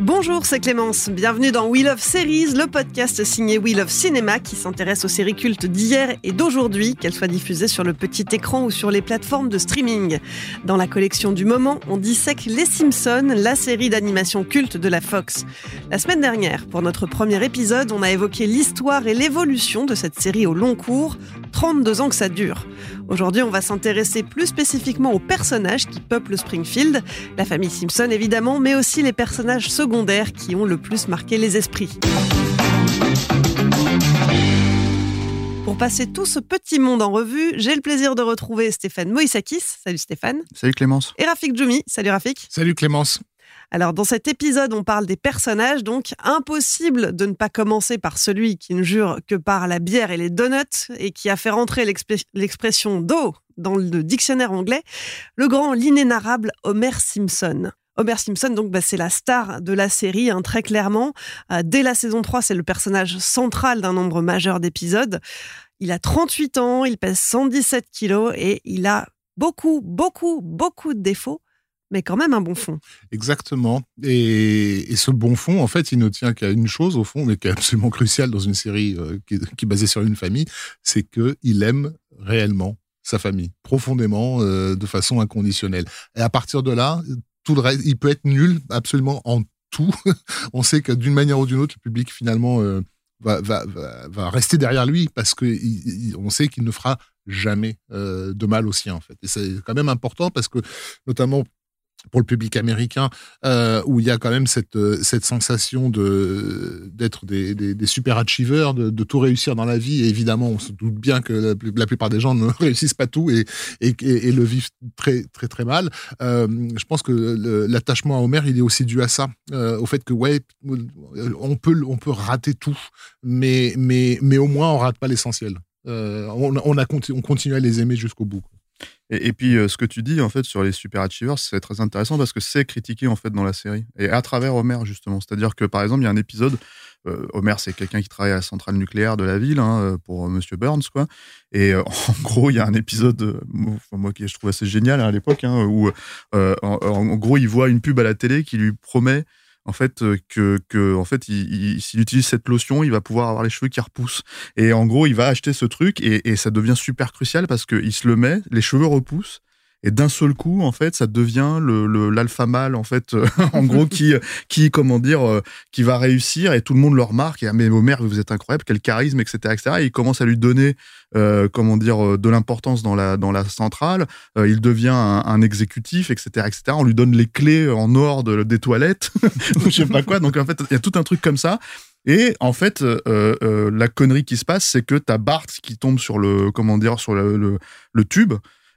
Bonjour, c'est Clémence. Bienvenue dans We Love Series, le podcast signé We Love Cinéma qui s'intéresse aux séries cultes d'hier et d'aujourd'hui, qu'elles soient diffusées sur le petit écran ou sur les plateformes de streaming. Dans la collection du moment, on dissèque Les Simpsons, la série d'animation culte de la Fox. La semaine dernière, pour notre premier épisode, on a évoqué l'histoire et l'évolution de cette série au long cours, 32 ans que ça dure. Aujourd'hui, on va s'intéresser plus spécifiquement aux personnages qui peuplent Springfield, la famille Simpson évidemment, mais aussi les personnages secondaires qui ont le plus marqué les esprits. Pour passer tout ce petit monde en revue, j'ai le plaisir de retrouver Stéphane Moïsakis. Salut Stéphane. Salut Clémence. Et Rafik Djoumi. Salut Rafik. Salut Clémence. Alors dans cet épisode, on parle des personnages, donc impossible de ne pas commencer par celui qui ne jure que par la bière et les donuts et qui a fait rentrer l'exp- l'expression d'eau dans le dictionnaire anglais, le grand, l'inénarrable Homer Simpson. Homer Simpson, donc, bah, c'est la star de la série, hein, très clairement. Euh, dès la saison 3, c'est le personnage central d'un nombre majeur d'épisodes. Il a 38 ans, il pèse 117 kilos et il a beaucoup, beaucoup, beaucoup de défauts, mais quand même un bon fond. Exactement. Et, ce bon fond, en fait, il ne tient qu'à une chose, au fond, mais qui est absolument cruciale dans une série euh, qui, est, qui est basée sur une famille, c'est qu'il aime réellement sa famille, profondément, euh, de façon inconditionnelle. Et à partir de là, le reste, il peut être nul absolument en tout. On sait que d'une manière ou d'une autre, le public, finalement, euh, va, rester derrière lui parce que il, il, on sait qu'il ne fera jamais euh, de mal aux siens, en fait. Et c'est quand même important parce que, notamment, pour le public américain, euh, où il y a quand même cette, euh, sensation de d'être des, super achievers, de, tout réussir dans la vie. Et évidemment, on se doute bien que la, plupart des gens ne réussissent pas tout et, le vivent très très très mal. Euh, je pense que l'attachement à Homer, il est aussi dû à ça, au fait que ouais, on peut on peut rater tout, mais mais mais au moins on rate pas l'essentiel. On, a on continue à les aimer jusqu'au bout. Et, puis, euh, ce que tu dis, en fait, sur les super achievers, c'est très intéressant parce que c'est critiqué, en fait, dans la série. Et à travers Homer, justement. C'est-à-dire que, par exemple, il y a un épisode, euh, Homer, c'est quelqu'un qui travaille à la centrale nucléaire de la ville, hein, pour euh, Monsieur Burns, quoi. Et en gros, il y a un épisode, moi, qui je trouve assez génial hein, à l'époque, hein, où, en, gros, il voit une pub à la télé qui lui promet en fait que, que en fait s'il utilise cette lotion il va pouvoir avoir les cheveux qui repoussent. Et en gros il va acheter ce truc et, et ça devient super crucial parce qu'il se le met les cheveux repoussent et d'un seul coup en fait ça devient le l'alpha mâle en fait euh, en gros qui qui comment dire euh, qui va réussir et tout le monde le remarque. Et ah, mais Homer vous êtes incroyable quel charisme etc etc et il commence à lui donner euh, comment dire de l'importance dans la dans la centrale. Il devient un, exécutif etc etc on lui donne les clés en or de, des toilettes. Je sais pas quoi. Donc en fait il y a tout un truc comme ça. Et en fait, la connerie qui se passe, c'est que t'as Bart qui tombe sur le, comment dire, sur le tube,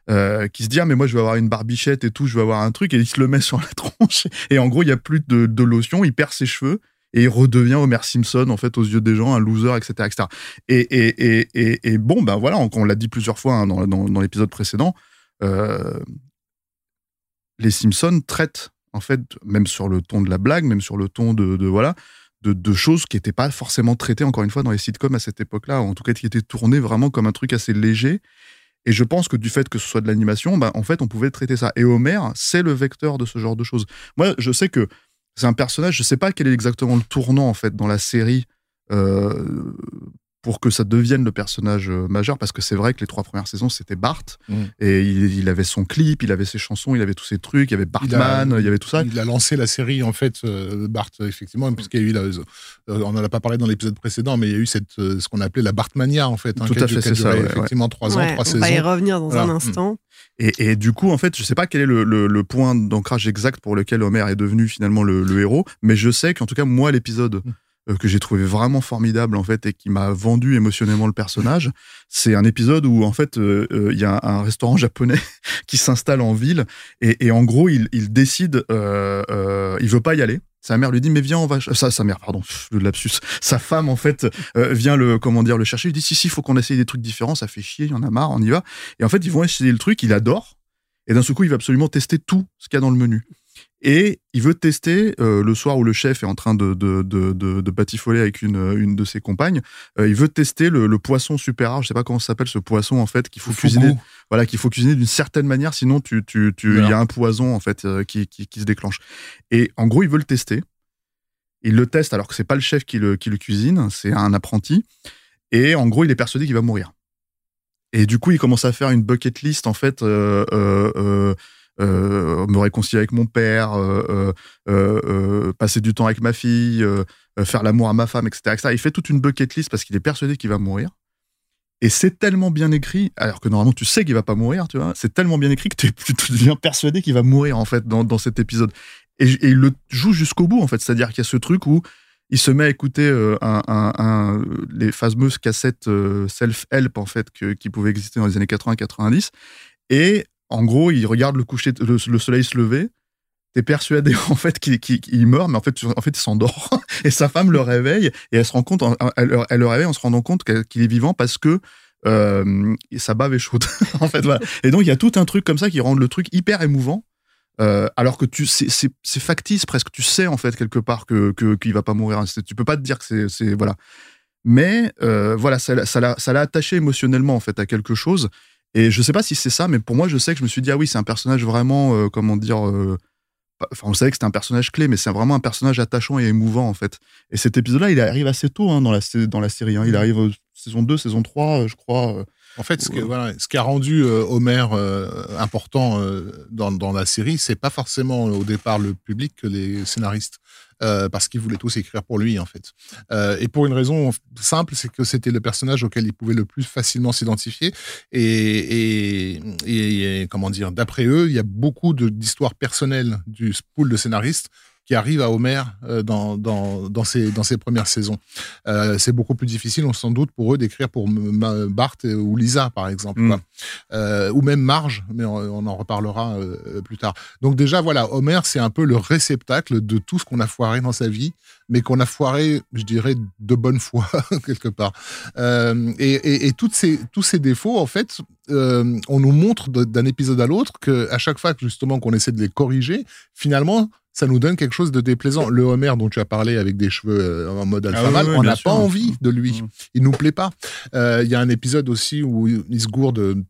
euh, qui se dit ah mais moi je vais avoir une barbichette et tout, je vais avoir un truc et il se le met sur la tronche et en gros il y a plus de, lotion, il perd ses cheveux et il redevient Homer Simpson en fait aux yeux des gens un loser etc etc et et et et, bon ben voilà on, l'a dit plusieurs fois hein, dans, dans, l'épisode précédent euh, les Simpsons traitent en fait même sur le ton de la blague même sur le ton de, voilà de, de, choses qui n'étaient pas forcément traitées, encore une fois, dans les sitcoms à cette époque-là, en tout cas qui étaient tournées vraiment comme un truc assez léger. Et je pense que du fait que ce soit de l'animation, bah, en fait, on pouvait traiter ça. Et Homer, c'est le vecteur de ce genre de choses. Moi, je sais que c'est un personnage, je sais pas quel est exactement le tournant, en fait, dans la série, euh, pour que ça devienne le personnage euh, majeur, parce que c'est vrai que les trois premières saisons, c'était Bart, Mm. et il, il avait son clip, il avait ses chansons, il avait tous ses trucs, il y avait Il a- Bartman, il, y avait tout ça. Il a lancé la série, en fait, euh, Bart, effectivement, puisqu'il y a eu, la- euh, on n'en a pas parlé dans l'épisode précédent, mais il y a eu cette, euh, ce qu'on appelait la Bartmania, en fait. hein, Tout à fait, c'est ça, ouais, ouais. effectivement trois ans, Ouais, trois on va y saisons. revenir dans Voilà. un instant. Et, et du coup, en fait, je sais pas quel est le, le- le point d'ancrage exact pour lequel Homer est devenu finalement le, le héros, mais je sais qu'en tout cas, moi, l'épisode que j'ai trouvé vraiment formidable, en fait, et qui m'a vendu émotionnellement le personnage, c'est un épisode où, en fait, euh, euh, il y a un, restaurant japonais qui s'installe en ville, et, en gros, il, décide, euh, euh, il veut pas y aller. Sa mère lui dit mais viens on va ch- sa, mère pardon le lapsus. Sa femme en fait euh, vient le comment dire le chercher. Il dit si si faut qu'on essaye des trucs différents. Ça fait chier il y en a marre on y va. Et en fait ils vont essayer le truc il adore. Et d'un seul coup, il va absolument tester tout ce qu'il y a dans le menu. Et il veut tester, euh, le soir où le chef est en train de, de, de, de, batifoler avec une, une de ses compagnes, euh, il veut tester le, le poisson super rare, je sais pas comment ça s'appelle ce poisson en fait, qu'il faut cuisiner, voilà, qu'il faut cuisiner d'une certaine manière, sinon tu, tu, tu, il y a un poison en fait euh, qui, qui, qui se déclenche. Et en gros, il veut le tester. Il le teste alors que c'est pas le chef qui le, qui le cuisine, c'est un apprenti. Et en gros, il est persuadé qu'il va mourir. Et du coup, il commence à faire une bucket list en fait. Euh, me réconcilier avec mon père, euh, euh, passer du temps avec ma fille, faire l'amour à ma femme, etc.. Il fait toute une bucket list parce qu'il est persuadé qu'il va mourir. Et c'est tellement bien écrit, alors que normalement tu sais qu'il va pas mourir, tu vois. C'est tellement bien écrit que tu, tu deviens persuadé qu'il va mourir en fait dans, dans cet épisode. Et, il le joue jusqu'au bout en fait, c'est-à-dire qu'il y a ce truc où il se met à écouter les fameuses cassettes self-help en fait que- qui pouvaient exister dans les années 80-90 et en gros il regarde le coucher le, le soleil se lever. T'es persuadé en fait qu'il meurt mais en fait en fait il s'endort. Et sa femme le réveille et elle se rend compte elle, le réveille en se rendant compte qu'il est vivant parce que euh, sa bave est chaude. En fait voilà. Et donc il y a tout un truc comme ça qui rend le truc hyper émouvant euh, alors que tu c'est- factice presque. Tu sais en fait quelque part que qu'il va pas mourir. Tu peux pas te dire que c'est voilà. Mais euh, voilà ça l'a- ça attaché émotionnellement en fait à quelque chose et je sais pas si c'est ça mais pour moi je sais que je me suis dit ah oui c'est un personnage vraiment euh, comment dire euh, Enfin, on savait que c'était un personnage clé, mais c'est vraiment un personnage attachant et émouvant, en fait. Et cet épisode-là, il arrive assez tôt hein, dans, la, dans la série. hein. Il arrive euh, saison 2, saison 3, euh, je crois. euh. En fait, ce, que- Ouais. voilà, ce qui a rendu Homer important dans, dans la série, c'est pas forcément au départ le public que les scénaristes, euh, parce qu'ils voulaient tous écrire pour lui en fait. Euh, et pour une raison simple, c'est que c'était le personnage auquel ils pouvaient le plus facilement s'identifier. Et, et, comment dire, d'après eux, il y a beaucoup d'histoires personnelles du pool de scénaristes qui arrivent à Homer euh, dans, dans, dans, ses, dans ses premières saisons. Euh, c'est beaucoup plus difficile, on sans doute, pour eux d'écrire pour Bart ou Lisa, par exemple, Mm. Euh, ou même Marge, mais on, on en reparlera euh, plus tard. Donc déjà, voilà, Homer, c'est un peu le réceptacle de tout ce qu'on a foiré dans sa vie, mais qu'on a foiré, je dirais, de bonne foi, quelque part. Et et, et toutes ces, tous ces défauts, en fait, on nous montre d'un épisode à l'autre que à chaque fois justement qu'on essaie de les corriger, finalement, ça nous donne quelque chose de déplaisant. Le Homer dont tu as parlé avec des cheveux euh, en mode alpha Ah oui, oui, on n'a pas envie de lui. Mm. Il nous plaît pas. Euh, Il y a un épisode aussi où il se gourde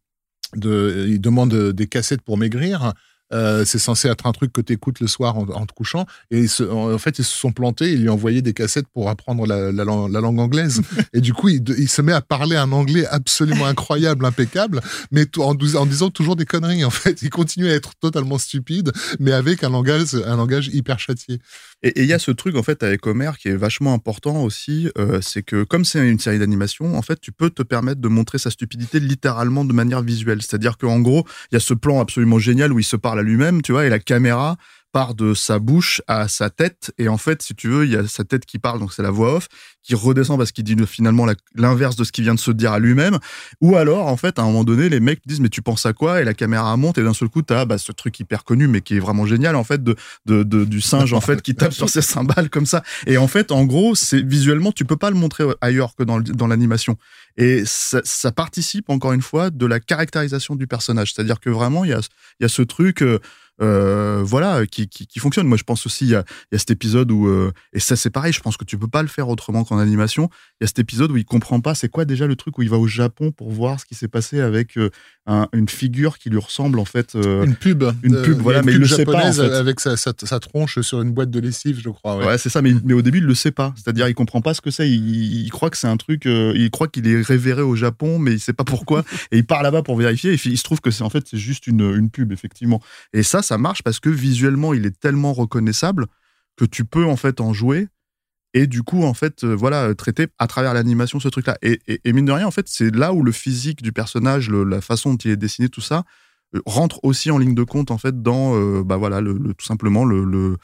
de, il demande des cassettes pour maigrir. Euh, c'est censé être un truc que tu écoutes le soir en, en te couchant. Et se- en fait, ils se sont plantés. Ils lui ont envoyé des cassettes pour apprendre la, la lang- la langue anglaise. et du coup, il, il se met à parler un anglais absolument incroyable, impeccable, mais en disant toujours des conneries. En fait, il continue à être totalement stupide, mais avec un langage, un langage hyper châtié. Et il y a ce truc, en fait, avec Homer qui est vachement important aussi, euh, c'est que comme c'est une série d'animation, en fait, tu peux te permettre de montrer sa stupidité littéralement de manière visuelle. C'est-à-dire qu'en gros, il y a ce plan absolument génial où il se parle à lui-même, tu vois, et la caméra part de sa bouche à sa tête. Et en fait, si tu veux, il y a sa tête qui parle, donc c'est la voix off, qui redescend parce qu'il dit finalement l'inverse de ce qu'il vient de se dire à lui-même. Ou alors, en fait, à un moment donné, les mecs disent, mais tu penses à quoi? Et la caméra monte et d'un seul coup, t'as bah, ce truc hyper connu, mais qui est vraiment génial, en fait, de, de, du singe, en fait, qui tape sur ses cymbales comme ça. Et en fait, en gros, c'est visuellement, tu peux pas le montrer ailleurs que dans, dans l'animation. Et ça, participe, encore une fois, de la caractérisation du personnage. C'est-à-dire que vraiment, il y a, y a ce truc... euh, euh, voilà, qui, qui, qui, fonctionne. Moi, je pense aussi, il y a, y a, cet épisode où, euh, et ça c'est pareil, je pense que tu peux pas le faire autrement qu'en animation. Il y a cet épisode où il comprend pas, c'est quoi déjà le truc où il va au Japon pour voir ce qui s'est passé avec euh, un, une figure qui lui ressemble en fait. Une pub. Une pub, voilà, une mais pub il le sait pas. En fait. Avec sa, sa, sa, tronche sur une boîte de lessive, je crois. Ouais, ouais c'est ça, mais, mais au début, il le sait pas. C'est-à-dire, il comprend pas ce que c'est. Il, il, croit que c'est un truc, il croit qu'il est révéré au Japon, mais il sait pas pourquoi. et il part là-bas pour vérifier. Et il se trouve que c'est en fait, c'est juste une, une pub, effectivement. Et ça, marche parce que visuellement, il est tellement reconnaissable que tu peux en fait en jouer et du coup en fait euh, voilà traiter à travers l'animation ce truc là et, et, mine de rien en fait c'est là où le physique du personnage la façon dont il est dessiné tout ça euh, rentre aussi en ligne de compte en fait dans euh, bah voilà le, le, tout simplement le,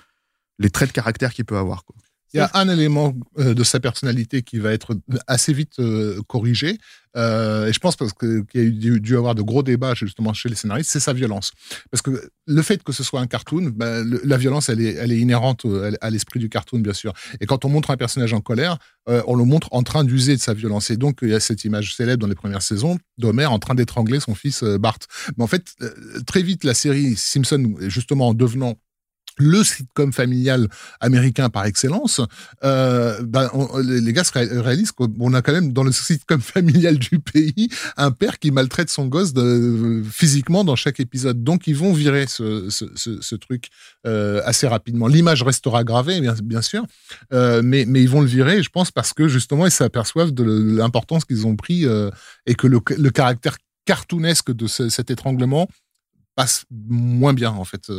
les traits de caractère qu'il peut avoir quoi. Il y a un élément euh, de sa personnalité qui va être assez vite euh, corrigé. Euh, et je pense parce qu'il y a eu, dû avoir de gros débats justement chez les scénaristes, c'est sa violence. Parce que le fait que ce soit un cartoon, le, la violence, elle est, inhérente à l'esprit du cartoon, bien sûr. Et quand on montre un personnage en colère, on le montre en train d'user de sa violence. Et donc, il y a cette image célèbre dans les premières saisons d'Homer en train d'étrangler son fils Bart. Mais en fait, très vite, la série Simpson, justement en devenant le sitcom familial américain par excellence, euh, ben les gars se réalisent qu'on a quand même dans le sitcom familial du pays un père qui maltraite son gosse physiquement dans chaque épisode. Donc ils vont virer ce, truc euh, assez rapidement. L'image restera gravée, bien, sûr, euh, mais, ils vont le virer, je pense, parce que justement ils s'aperçoivent de l'importance qu'ils ont pris et que le caractère cartoonesque de cet étranglement passe moins bien en fait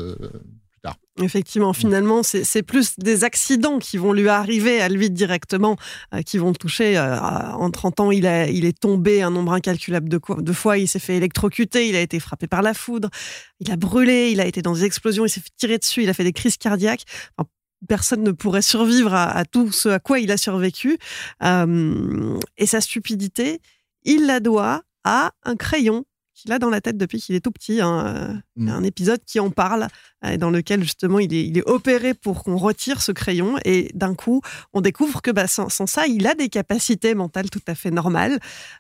Effectivement, finalement, c'est plus des accidents qui vont lui arriver à lui directement, euh, qui vont le toucher. Euh, en 30 ans, il, a, il est tombé un nombre incalculable de, de fois, il s'est fait électrocuter, il a été frappé par la foudre, il a brûlé, il a été dans des explosions, il s'est fait tirer dessus, il a fait des crises cardiaques. Enfin, personne ne pourrait survivre à, à, tout ce à quoi il a survécu. Euh, et sa stupidité, il la doit à un crayon qu'il a dans la tête depuis qu'il est tout petit. Hein. Mmh. Un épisode qui en parle, euh, dans lequel justement il est, il est opéré pour qu'on retire ce crayon. Et d'un coup, on découvre que bah, sans, sans, ça, il a des capacités mentales tout à fait normales.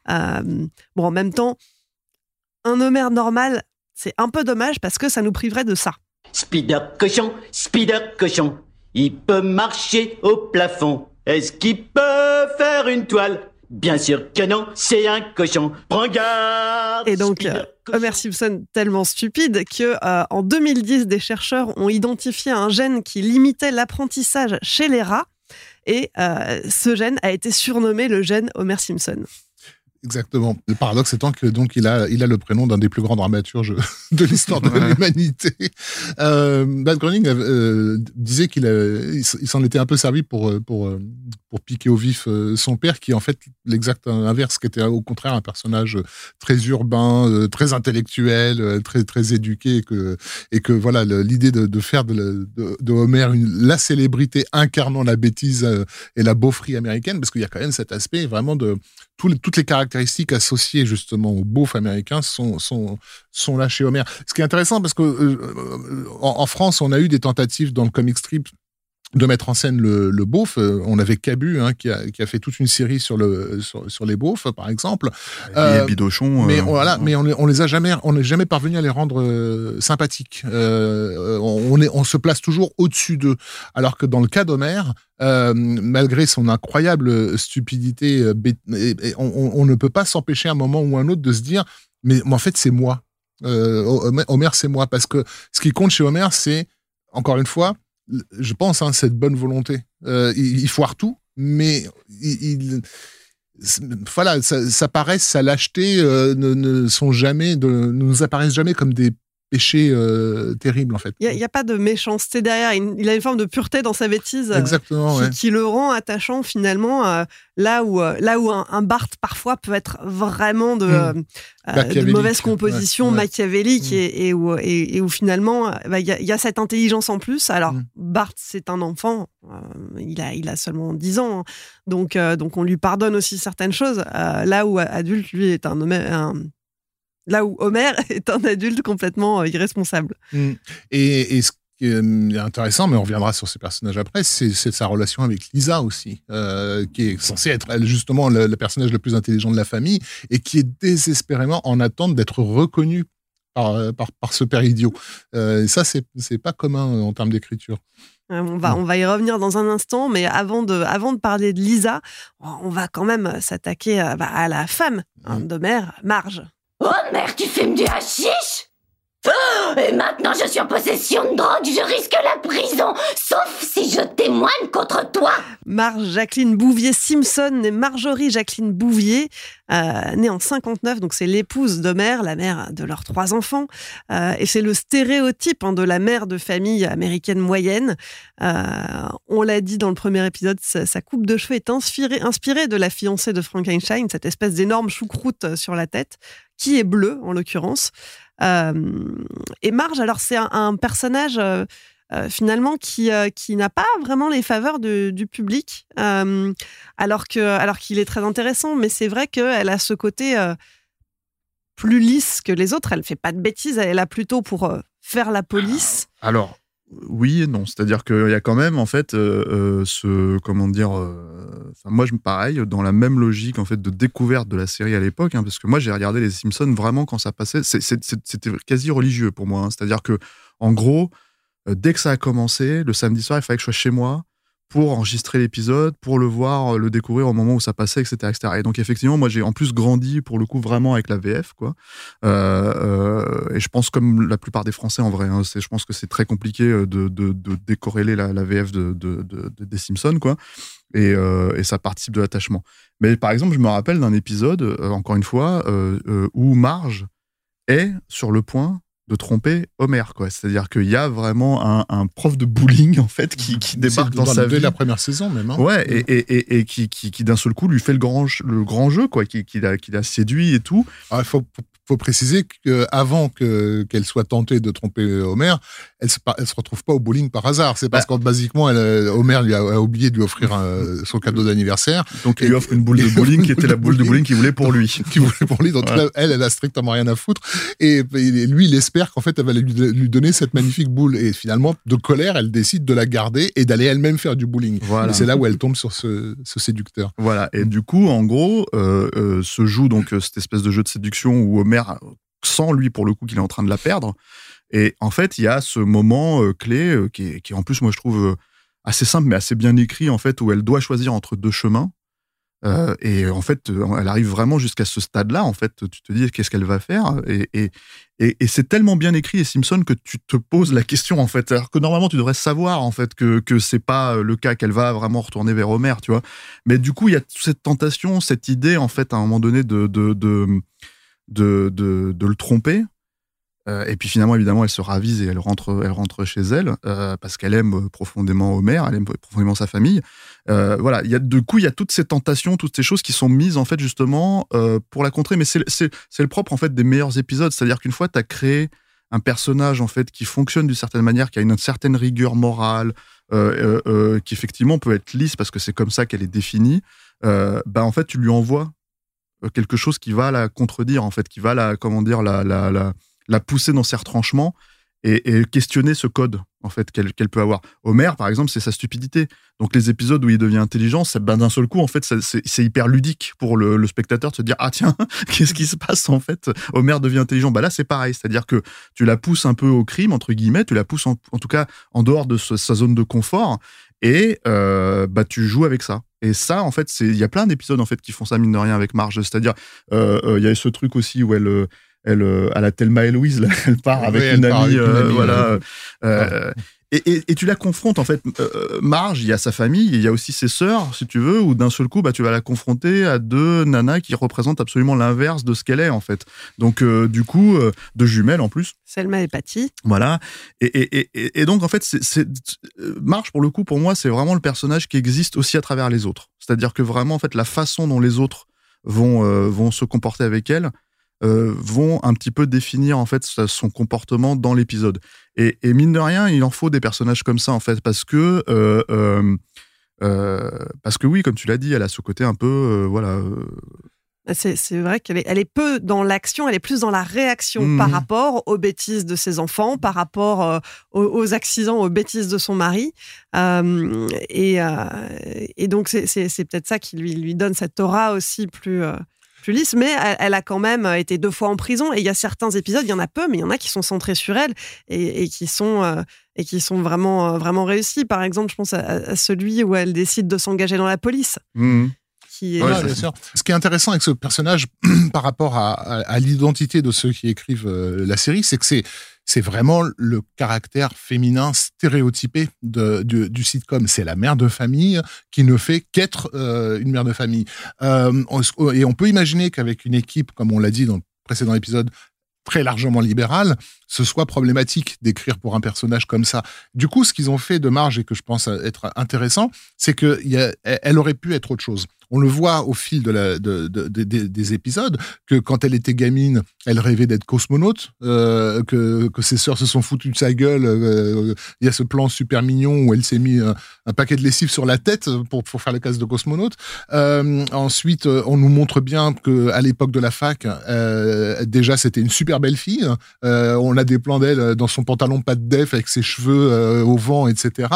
Euh, bon, en même temps, un Homer normal, c'est un peu dommage parce que ça nous priverait de ça. Spider cochon, Spider cochon, il peut marcher au plafond. Est-ce qu'il peut faire une toile? Bien sûr que non, c'est un cochon. Prends garde. Et donc, euh, Homer Simpson tellement stupide que euh, en 2010, des chercheurs ont identifié un gène qui limitait l'apprentissage chez les rats. Et euh, ce gène a été surnommé le gène Homer Simpson. Exactement. Le paradoxe étant que donc il a il a le prénom d'un des plus grands dramaturges de l'histoire de l'humanité. Euh, Matt Groening euh, disait qu'il il s'en était un peu servi pour pour pour piquer au vif euh, son père, qui est en fait l'exact inverse, qui était au contraire un personnage très urbain, euh, très intellectuel, euh, très très éduqué, et que et que voilà l'idée de, de, faire de, de, de Homer une, la célébrité incarnant la bêtise et la beaufrie américaine, parce qu'il y a quand même cet aspect vraiment de toutes les caractéristiques associées justement au beauf américain sont, sont, sont là chez Homer. Ce qui est intéressant parce que euh, en, en, France, on a eu des tentatives dans le comic strip de mettre en scène le, le beauf. On avait Cabu hein, qui, a, qui a fait toute une série sur le sur, sur les beaufs, par exemple. Euh, Bidochon. Mais euh, voilà, mais on, on les a jamais, on n'est jamais parvenu à les rendre euh, sympathiques. Euh, on, est, on se place toujours au-dessus d'eux, alors que dans le cas d'Homer, euh, malgré son incroyable stupidité, on, on, ne peut pas s'empêcher à un moment ou un autre de se dire, mais, mais en fait c'est moi. Homer, c'est moi, parce que ce qui compte chez Homer, c'est encore une fois je pense, hein, cette bonne volonté. Euh, il, il, foire tout, mais il, il voilà, ça, ça paraît, sa lâcheté euh, ne, ne, sont jamais, de, ne nous apparaissent jamais comme des péché euh, terrible en fait. Il n'y a, a, pas de méchanceté derrière, il, a une forme de pureté dans sa bêtise Exactement, qui, ouais. qui, le rend attachant finalement euh, là où, euh, là où un, un, Bart parfois peut être vraiment de, mmh. de mauvaise composition ouais, machiavélique mmh. et, et, où, et, et, où, finalement bah, il bah, y, y, a cette intelligence en plus. Alors mmh. Bart c'est un enfant, il, a, il a seulement 10 ans, hein. donc, donc on lui pardonne aussi certaines choses, là où adulte lui est un, un là où Homer est un adulte complètement euh, irresponsable. Mmh. Et, et, ce qui est intéressant, mais on reviendra sur ces personnages après, c'est sa relation avec Lisa aussi, euh, qui est censée être justement le, le, personnage le plus intelligent de la famille et qui est désespérément en attente d'être reconnu par, euh, par, par ce père idiot. Euh, et ça, c'est pas commun en termes d'écriture. On va, on va y revenir dans un instant, mais avant de, avant de parler de Lisa, on va quand même s'attaquer à, bah, à la femme hein, de mère, Marge. Oh merde, tu du hashish Oh, Et maintenant je suis en possession de drogue, je risque la prison, sauf si je témoigne contre toi. Marge Jacqueline Bouvier Simpson, née Marjorie Jacqueline Bouvier, euh, née en 59, donc c'est l'épouse mère, la mère de leurs trois enfants, Euh, et c'est le stéréotype hein, de la mère de famille américaine moyenne. Euh, on l'a dit dans le premier épisode, sa, coupe de cheveux est inspirée, inspirée de la fiancée de Frankenstein, cette espèce d'énorme choucroute sur la tête, qui est bleue en l'occurrence. Euh, et Marge, alors c'est un, un personnage euh, euh, finalement qui, qui n'a pas vraiment les faveurs de- du public, alors que alors qu'il est très intéressant, mais c'est vrai qu'elle a ce côté plus lisse que les autres. Elle fait pas de bêtises, elle est là plutôt pour faire la police. Alors, oui et non. C'est-à-dire qu'il y a quand même, en fait, euh, euh, ce. Comment dire. euh, moi, je pareil, dans la même logique, en fait, de découverte de la série à l'époque, hein, parce que moi, j'ai regardé Les Simpsons vraiment quand ça passait. C'était quasi religieux pour moi. hein. C'est-à-dire que, en gros, dès que ça a commencé, le samedi soir, il fallait que je sois chez moi pour enregistrer l'épisode, pour le voir, euh, le découvrir au moment où ça passait, etc. Et donc, effectivement, moi, j'ai en plus grandi, pour le coup, vraiment avec la VF, quoi. Euh, euh, et je pense, comme la plupart des Français en vrai, hein, je pense que c'est très compliqué de, de, de décorréler la, VF de, de- de- de- des Simpsons, quoi. Et, et ça participe de l'attachement. Mais par exemple, je me rappelle d'un épisode, encore une fois, où Marge est sur le point de tromper Homer, quoi. C'est-à-dire qu'il y a vraiment un, un prof de bowling, en fait, qui, qui débarque dans, sa dès vie. la première saison même. hein. Ouais, et, et, et, et qui, qui, qui d'un seul coup lui fait le grand, le grand jeu, quoi, qui, qui, l'a, qui l'a séduit et tout. Il faut, faut préciser qu'avant que, qu'elle soit tentée de tromper Homer, elle se, elle se retrouve pas au bowling par hasard. C'est parce Bah. que basiquement, elle, euh, Homer lui a, a oublié de lui offrir un- son cadeau d'anniversaire. Donc il lui offre une boule de bowling qui était la boule de bowling qu'il voulait pour lui. Qui voulait pour lui. Donc Ouais. elle, elle a strictement rien à foutre. Et, et lui, il espère qu'en fait, elle va lui, lui donner cette magnifique boule. Et finalement, de colère, elle décide de la garder et d'aller elle-même faire du bowling. Voilà. Et c'est là où elle tombe sur ce, ce séducteur. Voilà. Et du coup, en gros, euh, euh, se joue donc euh, cette espèce de jeu de séduction où Homer sent, lui, pour le coup, qu'il est en train de la perdre. Et en fait, il y a ce moment euh, clé qui, est, qui est, en plus, moi, je trouve assez simple, mais assez bien écrit, en fait, où elle doit choisir entre deux chemins. Euh, et en fait, euh, elle arrive vraiment jusqu'à ce stade-là. En fait, tu te dis qu'est-ce qu'elle va faire? Et, et, et, et c'est tellement bien écrit, les Simpsons, que tu te poses la question, en fait. Alors que normalement, tu devrais savoir, en fait, que, que c'est pas euh, le cas, qu'elle va vraiment retourner vers Homer, tu vois. Mais du coup, il y a cette tentation, cette idée, en fait, à un moment donné, de, de, de, de, le tromper. Et puis finalement, évidemment, elle se ravise et elle rentre, elle rentre chez elle parce qu'elle aime profondément Homer, elle aime profondément sa famille. Euh, voilà, il y a du coup, il y a toutes ces tentations, toutes ces choses qui sont mises en fait justement euh, pour la contrer. Mais c'est le propre en fait des meilleurs épisodes, c'est-à-dire qu'une fois tu as créé un personnage en fait qui fonctionne d'une certaine manière, qui a une certaine rigueur morale, euh, qui effectivement peut être lisse parce que c'est comme ça qu'elle est définie. Bah en fait, tu lui envoies quelque chose qui va la contredire en fait, qui va la comment dire la la, la la pousser dans ses retranchements et, questionner ce code en fait qu'elle peut avoir. Homer, par exemple, c'est sa stupidité. Donc les épisodes où il devient intelligent, c'est ben, d'un seul coup, en fait, ça- c'est hyper ludique pour le, spectateur de se dire ah tiens, qu'est-ce qui se passe en fait? Homer devient intelligent. Bah là, c'est pareil, c'est-à-dire que tu la pousses un peu au crime entre guillemets, tu la pousses en, tout cas en dehors de sa zone de confort et euh, bah tu joues avec ça. Et ça, en fait, c'est il y a plein d'épisodes en fait qui font ça mine de rien avec Marge. C'est-à-dire, euh, euh, il y a ce truc aussi où elle elle, euh, à la Thelma et Louise, là, elle part avec, Oui, elle une, part amie, avec une euh, amie, voilà. ouais. euh, et, et- et tu la confrontes en fait. Euh, Marge, il y a sa famille, il y a aussi ses sœurs, si tu veux, où d'un seul coup, bah, tu vas la confronter à deux nanas qui représentent absolument l'inverse de ce qu'elle est en fait. Donc euh, du coup, euh, deux jumelles en plus. Selma et Patty. Voilà. Et, et, et- et, et donc, en fait, c'est, c'est- Marge, pour le coup, pour moi, c'est vraiment le personnage qui existe aussi à travers les autres. C'est-à-dire que vraiment, en fait, la façon dont les autres vont, euh, vont se comporter avec elle euh, vont un petit peu définir, en fait, son comportement dans l'épisode. Et, et mine de rien, il en faut des personnages comme ça, en fait, parce que... euh, euh, parce que oui, comme tu l'as dit, elle a ce côté un peu, voilà, euh, C'est vrai qu'elle est, elle est peu dans l'action, elle est plus dans la réaction Mhm. par rapport aux bêtises de ses enfants, par rapport euh, aux, aux accidents, aux bêtises de son mari. Euh, et, euh, et donc, c'est peut-être ça qui lui, lui donne cette aura aussi plus. Euh, plus lisse, mais elle, elle a quand même été deux fois en prison. Et il y a certains épisodes, il y en a peu, mais il y en a qui sont centrés sur elle et, et qui sont euh, et qui sont vraiment euh, vraiment réussis. Par exemple, je pense à, à celui où elle décide de s'engager dans la police. Mhm. Qui est, Voilà, bien sûr. Ce qui est intéressant avec ce personnage par rapport à, à- à l'identité de ceux qui écrivent euh, la série, c'est que c'est c'est vraiment le caractère féminin stéréotypé du, sitcom. C'est la mère de famille qui ne fait qu'être euh, une mère de famille. Euh, et on peut imaginer qu'avec une équipe, comme on l'a dit dans le précédent épisode, très largement libérale, ce soit problématique d'écrire pour un personnage comme ça. Du coup, ce qu'ils ont fait de Marge et que je pense être intéressant, c'est que il y a- elle aurait pu être autre chose. On le voit au fil de la, de, de- de- des- des épisodes que quand elle était gamine, elle rêvait d'être cosmonaute, euh, que, ses sœurs se sont foutues de sa gueule. euh, Il y a ce plan super mignon où elle s'est mis un, paquet de lessive sur la tête pour, faire le casse de cosmonaute. Euh, ensuite, on nous montre bien que à l'époque de la fac, déjà c'était une super belle fille. On a des plans d'elle dans son pantalon pas de def avec ses cheveux euh, au vent, etc.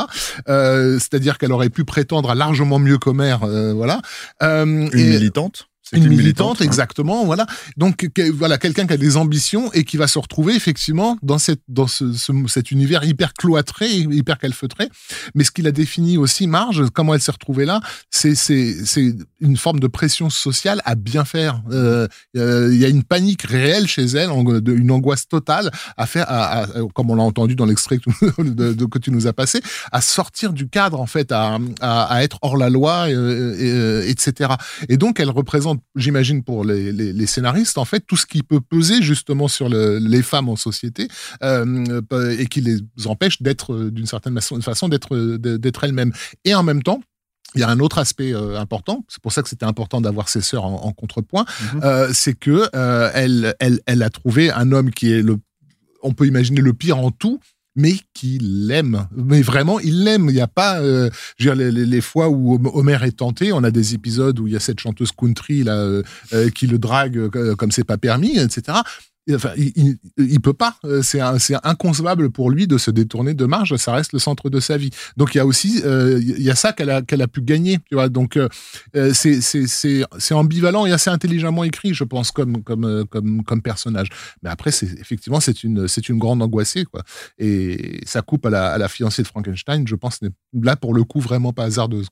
Euh, C'est-à-dire qu'elle aurait pu prétendre à largement mieux qu'Homère, euh, voilà. Euh, Une et- militante? C'est une militante, hein. exactement, voilà. Donc que- voilà, quelqu'un qui a des ambitions et qui va se retrouver effectivement dans cette dans ce, ce- cet univers hyper cloîtré, hyper calfeutré. Mais ce qui l'a défini aussi, Marge, comment elle s'est retrouvée là, c'est c'est c'est une forme de pression sociale à bien faire. Euh, euh, Il y a une panique réelle chez elle, une angoisse totale à faire, à, à- comme on l'a entendu dans l'extrait que, tu- de- de- que tu nous as passé, à sortir du cadre en fait, à, à, être hors la loi, et, euh, etc. Et donc, elle représente, j'imagine, pour les, les- les scénaristes, en fait, tout ce qui peut peser justement sur le- les femmes en société euh, et qui les empêche d'être, euh, d'une certaine façon, d'être, elles-mêmes. Et en même temps, il y a un autre aspect euh, important, c'est pour ça que c'était important d'avoir ses sœurs en, en contrepoint, Mhm. euh, c'est que euh, elle, elle, elle a trouvé un homme qui est le, on peut imaginer le pire en tout, mais qui l'aime. Mais vraiment, il l'aime. Il n'y a pas, euh, je veux dire, les, les- les fois où Homer est tenté, on a des épisodes où il y a cette chanteuse country là euh, euh, qui le drague euh, comme c'est pas permis, etc. Enfin, il, il, peut pas. Euh, C'est inconcevable pour lui de se détourner de marge. Ça reste le centre de sa vie. Donc il y a aussi, euh, il y a ça qu'elle a, pu gagner. Tu vois. Donc euh, c'est ambivalent et assez intelligemment écrit, je pense, comme personnage. Mais après, effectivement c'est une grande angoissée. Et sa coupe à la fiancée de Frankenstein, je pense, n'est là pour le coup vraiment pas hasardeuse.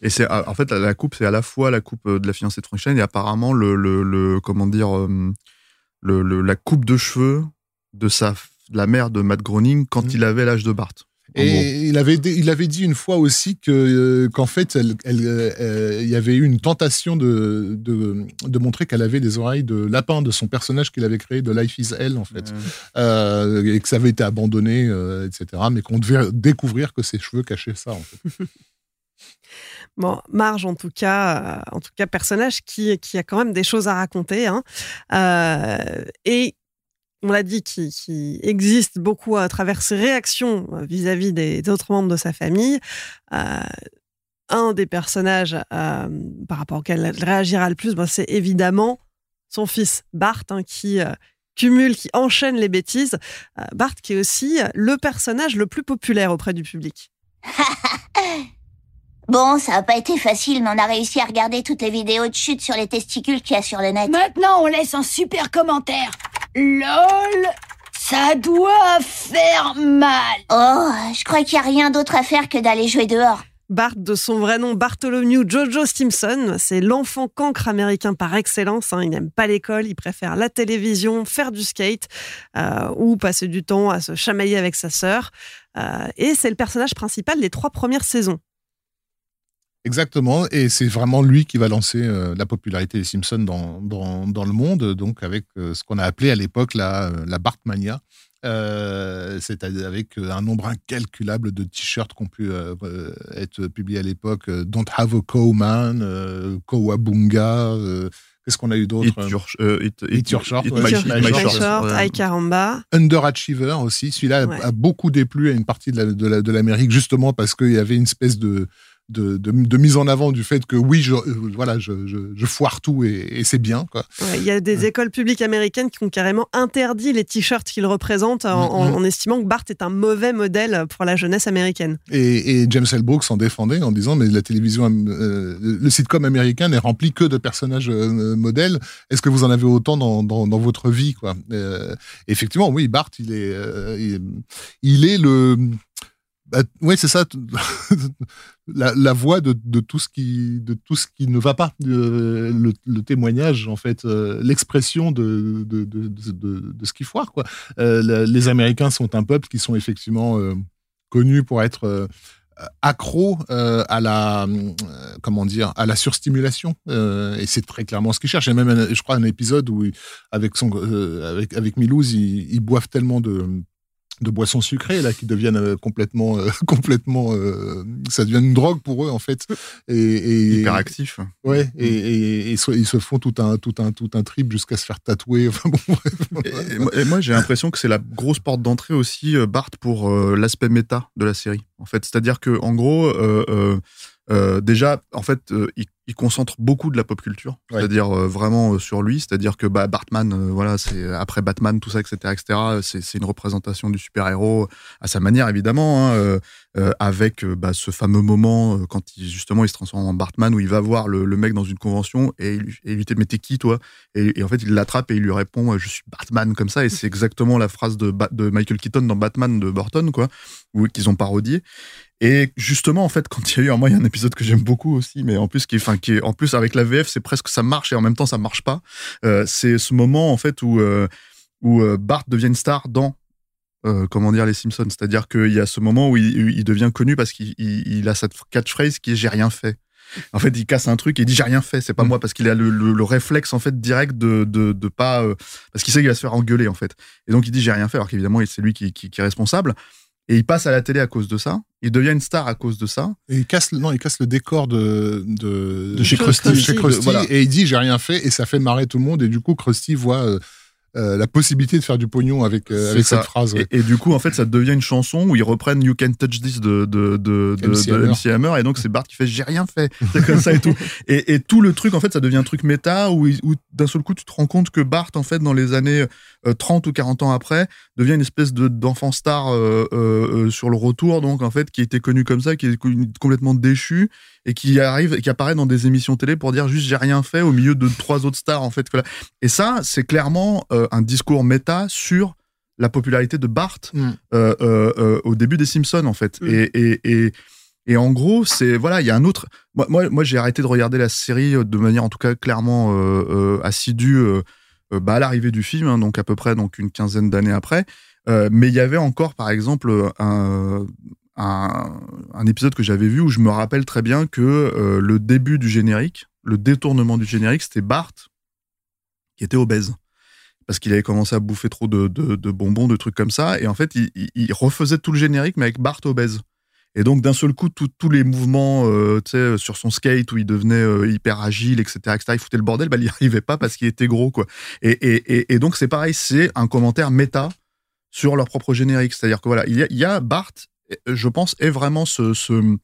Et en fait la- coupe, c'est à la fois la coupe de la fiancée de Frankenstein et apparemment le, comment dire le, le- la coupe de cheveux de sa de la mère de Matt Groening quand Mhm. il avait l'âge de Bart. Et il avait, dit- il avait dit une fois aussi que euh, qu'en fait, elle- elle, euh, il y avait eu une tentation de, de, de montrer qu'elle avait les oreilles de lapin de son personnage qu'il avait créé de Life is Hell, en fait. Euh, Euh, et que ça avait été abandonné, euh, etc. Mais qu'on devait découvrir que ses cheveux cachaient ça, en fait. Bon, Marge, en tout cas, euh, en tout cas, personnage qui, qui a quand même des choses à raconter. hein. Euh, et on l'a dit, qui, qui existe beaucoup à travers ses réactions vis-à-vis des, autres membres de sa famille. Euh, un des personnages par rapport auquel elle réagira le plus, ben, c'est évidemment son fils Bart, hein, qui cumule, qui enchaîne les bêtises. Bart, qui est aussi le personnage le plus populaire auprès du public. Bon, ça a pas été facile, mais on a réussi à regarder toutes les vidéos de chute sur les testicules qu'il y a sur le net. Maintenant, on laisse un super commentaire. LOL, ça doit faire mal. Oh, je crois qu'il y a rien d'autre à faire que d'aller jouer dehors. Bart, de son vrai nom Bartholomew Jojo Stimson, c'est l'enfant cancre américain par excellence. hein. Il n'aime pas l'école, il préfère la télévision, faire du skate euh, ou passer du temps à se chamailler avec sa sœur. Euh, et c'est le personnage principal des trois premières saisons. Exactement, et c'est vraiment lui qui va lancer euh, la popularité des Simpsons dans, dans, dans le monde, donc avec euh, ce qu'on a appelé à l'époque la, euh, la Bartmania. Euh, c'est-à-dire avec un nombre incalculable de t-shirts qui ont pu être publiés à l'époque. euh, Don't have a cow man, euh, Kowabunga, euh, qu'est-ce qu'on a eu d'autre? Eat your, euh, eat, Eat your short, ouais. my, my My short, Short, ouais. I Caramba. Underachiever aussi. Celui-là Ouais. a beaucoup déplu à une partie de la- de la- de l'Amérique, justement parce qu'il y avait une espèce de, de, de, de mise en avant du fait que oui, je, euh, voilà, je, je, je foire tout et, et c'est bien. Ouais, Il y a des écoles publiques américaines qui ont carrément interdit les t-shirts qu'ils représentent en, en- en estimant que Bart est un mauvais modèle pour la jeunesse américaine. Et, et James L. Brooks s'en défendait en disant mais la télévision, euh, le sitcom américain n'est rempli que de personnages euh, modèles. Est-ce que vous en avez autant dans, dans, dans votre vie quoi? Effectivement, oui, Bart, il est, il, il est le bah, oui, c'est ça. la, voix de, tout ce qui de tout ce qui ne va pas, Euh, le, témoignage en fait, euh, l'expression de de, de, ce qui foire quoi. Euh, les Américains sont un peuple qui sont effectivement connus pour être accros euh, à la euh, comment dire à la surstimulation et c'est très clairement ce qu'ils cherchent. Il y a même je crois un épisode où avec son avec Milouz ils boivent tellement de de boissons sucrées là qui deviennent euh, complètement euh, complètement euh, ça devient une drogue pour eux en fait et, et Hyperactif. ouais et, et, et ils se font tout un tout un tout un trip jusqu'à se faire tatouer enfin bon bref. Et, moi- j'ai l'impression que c'est la grosse porte d'entrée aussi, Bart, pour l'aspect méta de la série. En fait, c'est-à-dire que, en gros, euh, déjà, en fait, euh, il, il concentre beaucoup de la pop culture, Ouais. c'est-à-dire euh, vraiment sur lui, c'est-à-dire que bah, Bartman, euh, voilà, c'est après Batman, tout ça, etc., etc. C'est, une représentation du super-héros à sa manière, évidemment, hein, avec bah, ce fameux moment quand il, justement il se transforme en Bartman où il va voir le, le mec dans une convention et il, lui- et il lui dit mais t'es qui toi? Et, et en fait il l'attrape et il lui répond je suis Batman comme ça et c'est exactement la phrase de, de Michael Keaton dans Batman de Burton quoi qu'ils ont parodié et justement en fait quand il y a eu moi il y a un épisode que j'aime beaucoup aussi mais en plus qui enfin qui en plus avec la VF c'est presque ça marche et en même temps ça marche pas Euh, c'est ce moment en fait où euh, où euh, Bart devient une star dans euh, comment dire les Simpsons c'est-à-dire qu'il y a ce moment où il, il devient connu parce qu'il il, il a cette catchphrase qui est j'ai rien fait en fait, il casse un truc et il dit j'ai rien fait, c'est pas moi parce qu'il a le, le- le réflexe en fait direct de de, de pas parce qu'il sait qu'il va se faire engueuler en fait. Et donc il dit j'ai rien fait alors qu'évidemment c'est lui qui, qui, qui est responsable. Et il passe à la télé à cause de ça. Il devient une star à cause de ça. Et il casse, le- non, il casse le décor de, de, De chez Krusty. de chez Krusty, Voilà. et il dit j'ai rien fait et ça fait marrer tout le monde et du coup Krusty voit euh, euh, la possibilité de faire du pognon avec, euh, avec cette phrase. ouais. Et, et du coup, en fait, ça devient une chanson où ils reprennent You Can Touch This de, de, de, de, MC de Hammer. MC Hammer. Et donc, c'est Bart qui fait J'ai rien fait. C'est comme ça et tout. Et, et tout le truc, en fait, ça devient un truc méta où, où d'un seul coup, tu te rends compte que Bart, en fait, dans les années 30 ou 40 ans après, devient une espèce de, d'enfant star euh, euh, euh, sur le retour, donc, en fait, qui était connu comme ça, qui est complètement déchu et qui arrive, qui apparaît dans des émissions télé pour dire juste j'ai rien fait au milieu de trois autres stars, en fait. Et ça, c'est clairement euh, un discours méta sur la popularité de Bart Mm. euh, euh, euh, au début des Simpsons en fait. Mm. Et, et, et, et en gros, c'est voilà, il y a un autre. Moi, moi, moi, j'ai arrêté de regarder la série euh, de manière en tout cas clairement euh, euh, assidue euh, euh, bah, à l'arrivée du film, hein, donc à peu près donc une quinzaine d'années après. Euh, mais il y avait encore, par exemple, un, un, épisode que j'avais vu où je me rappelle très bien que euh, le début du générique, le détournement du générique, c'était Bart qui était obèse parce qu'il avait commencé à bouffer trop de, de- bonbons, de trucs comme ça. Et en fait, il- il refaisait tout le générique, mais avec Bart obèse. Et donc, d'un seul coup, tous les mouvements euh, sais, sur son skate où il devenait euh, hyper agile, etc., etc., il foutait le bordel, bah, il n'y arrivait pas parce qu'il était gros. quoi. Et, et, et, donc, c'est pareil, c'est un commentaire méta sur leur propre générique. C'est-à-dire que voilà, il y a, Bart, je pense, est vraiment ce, ce,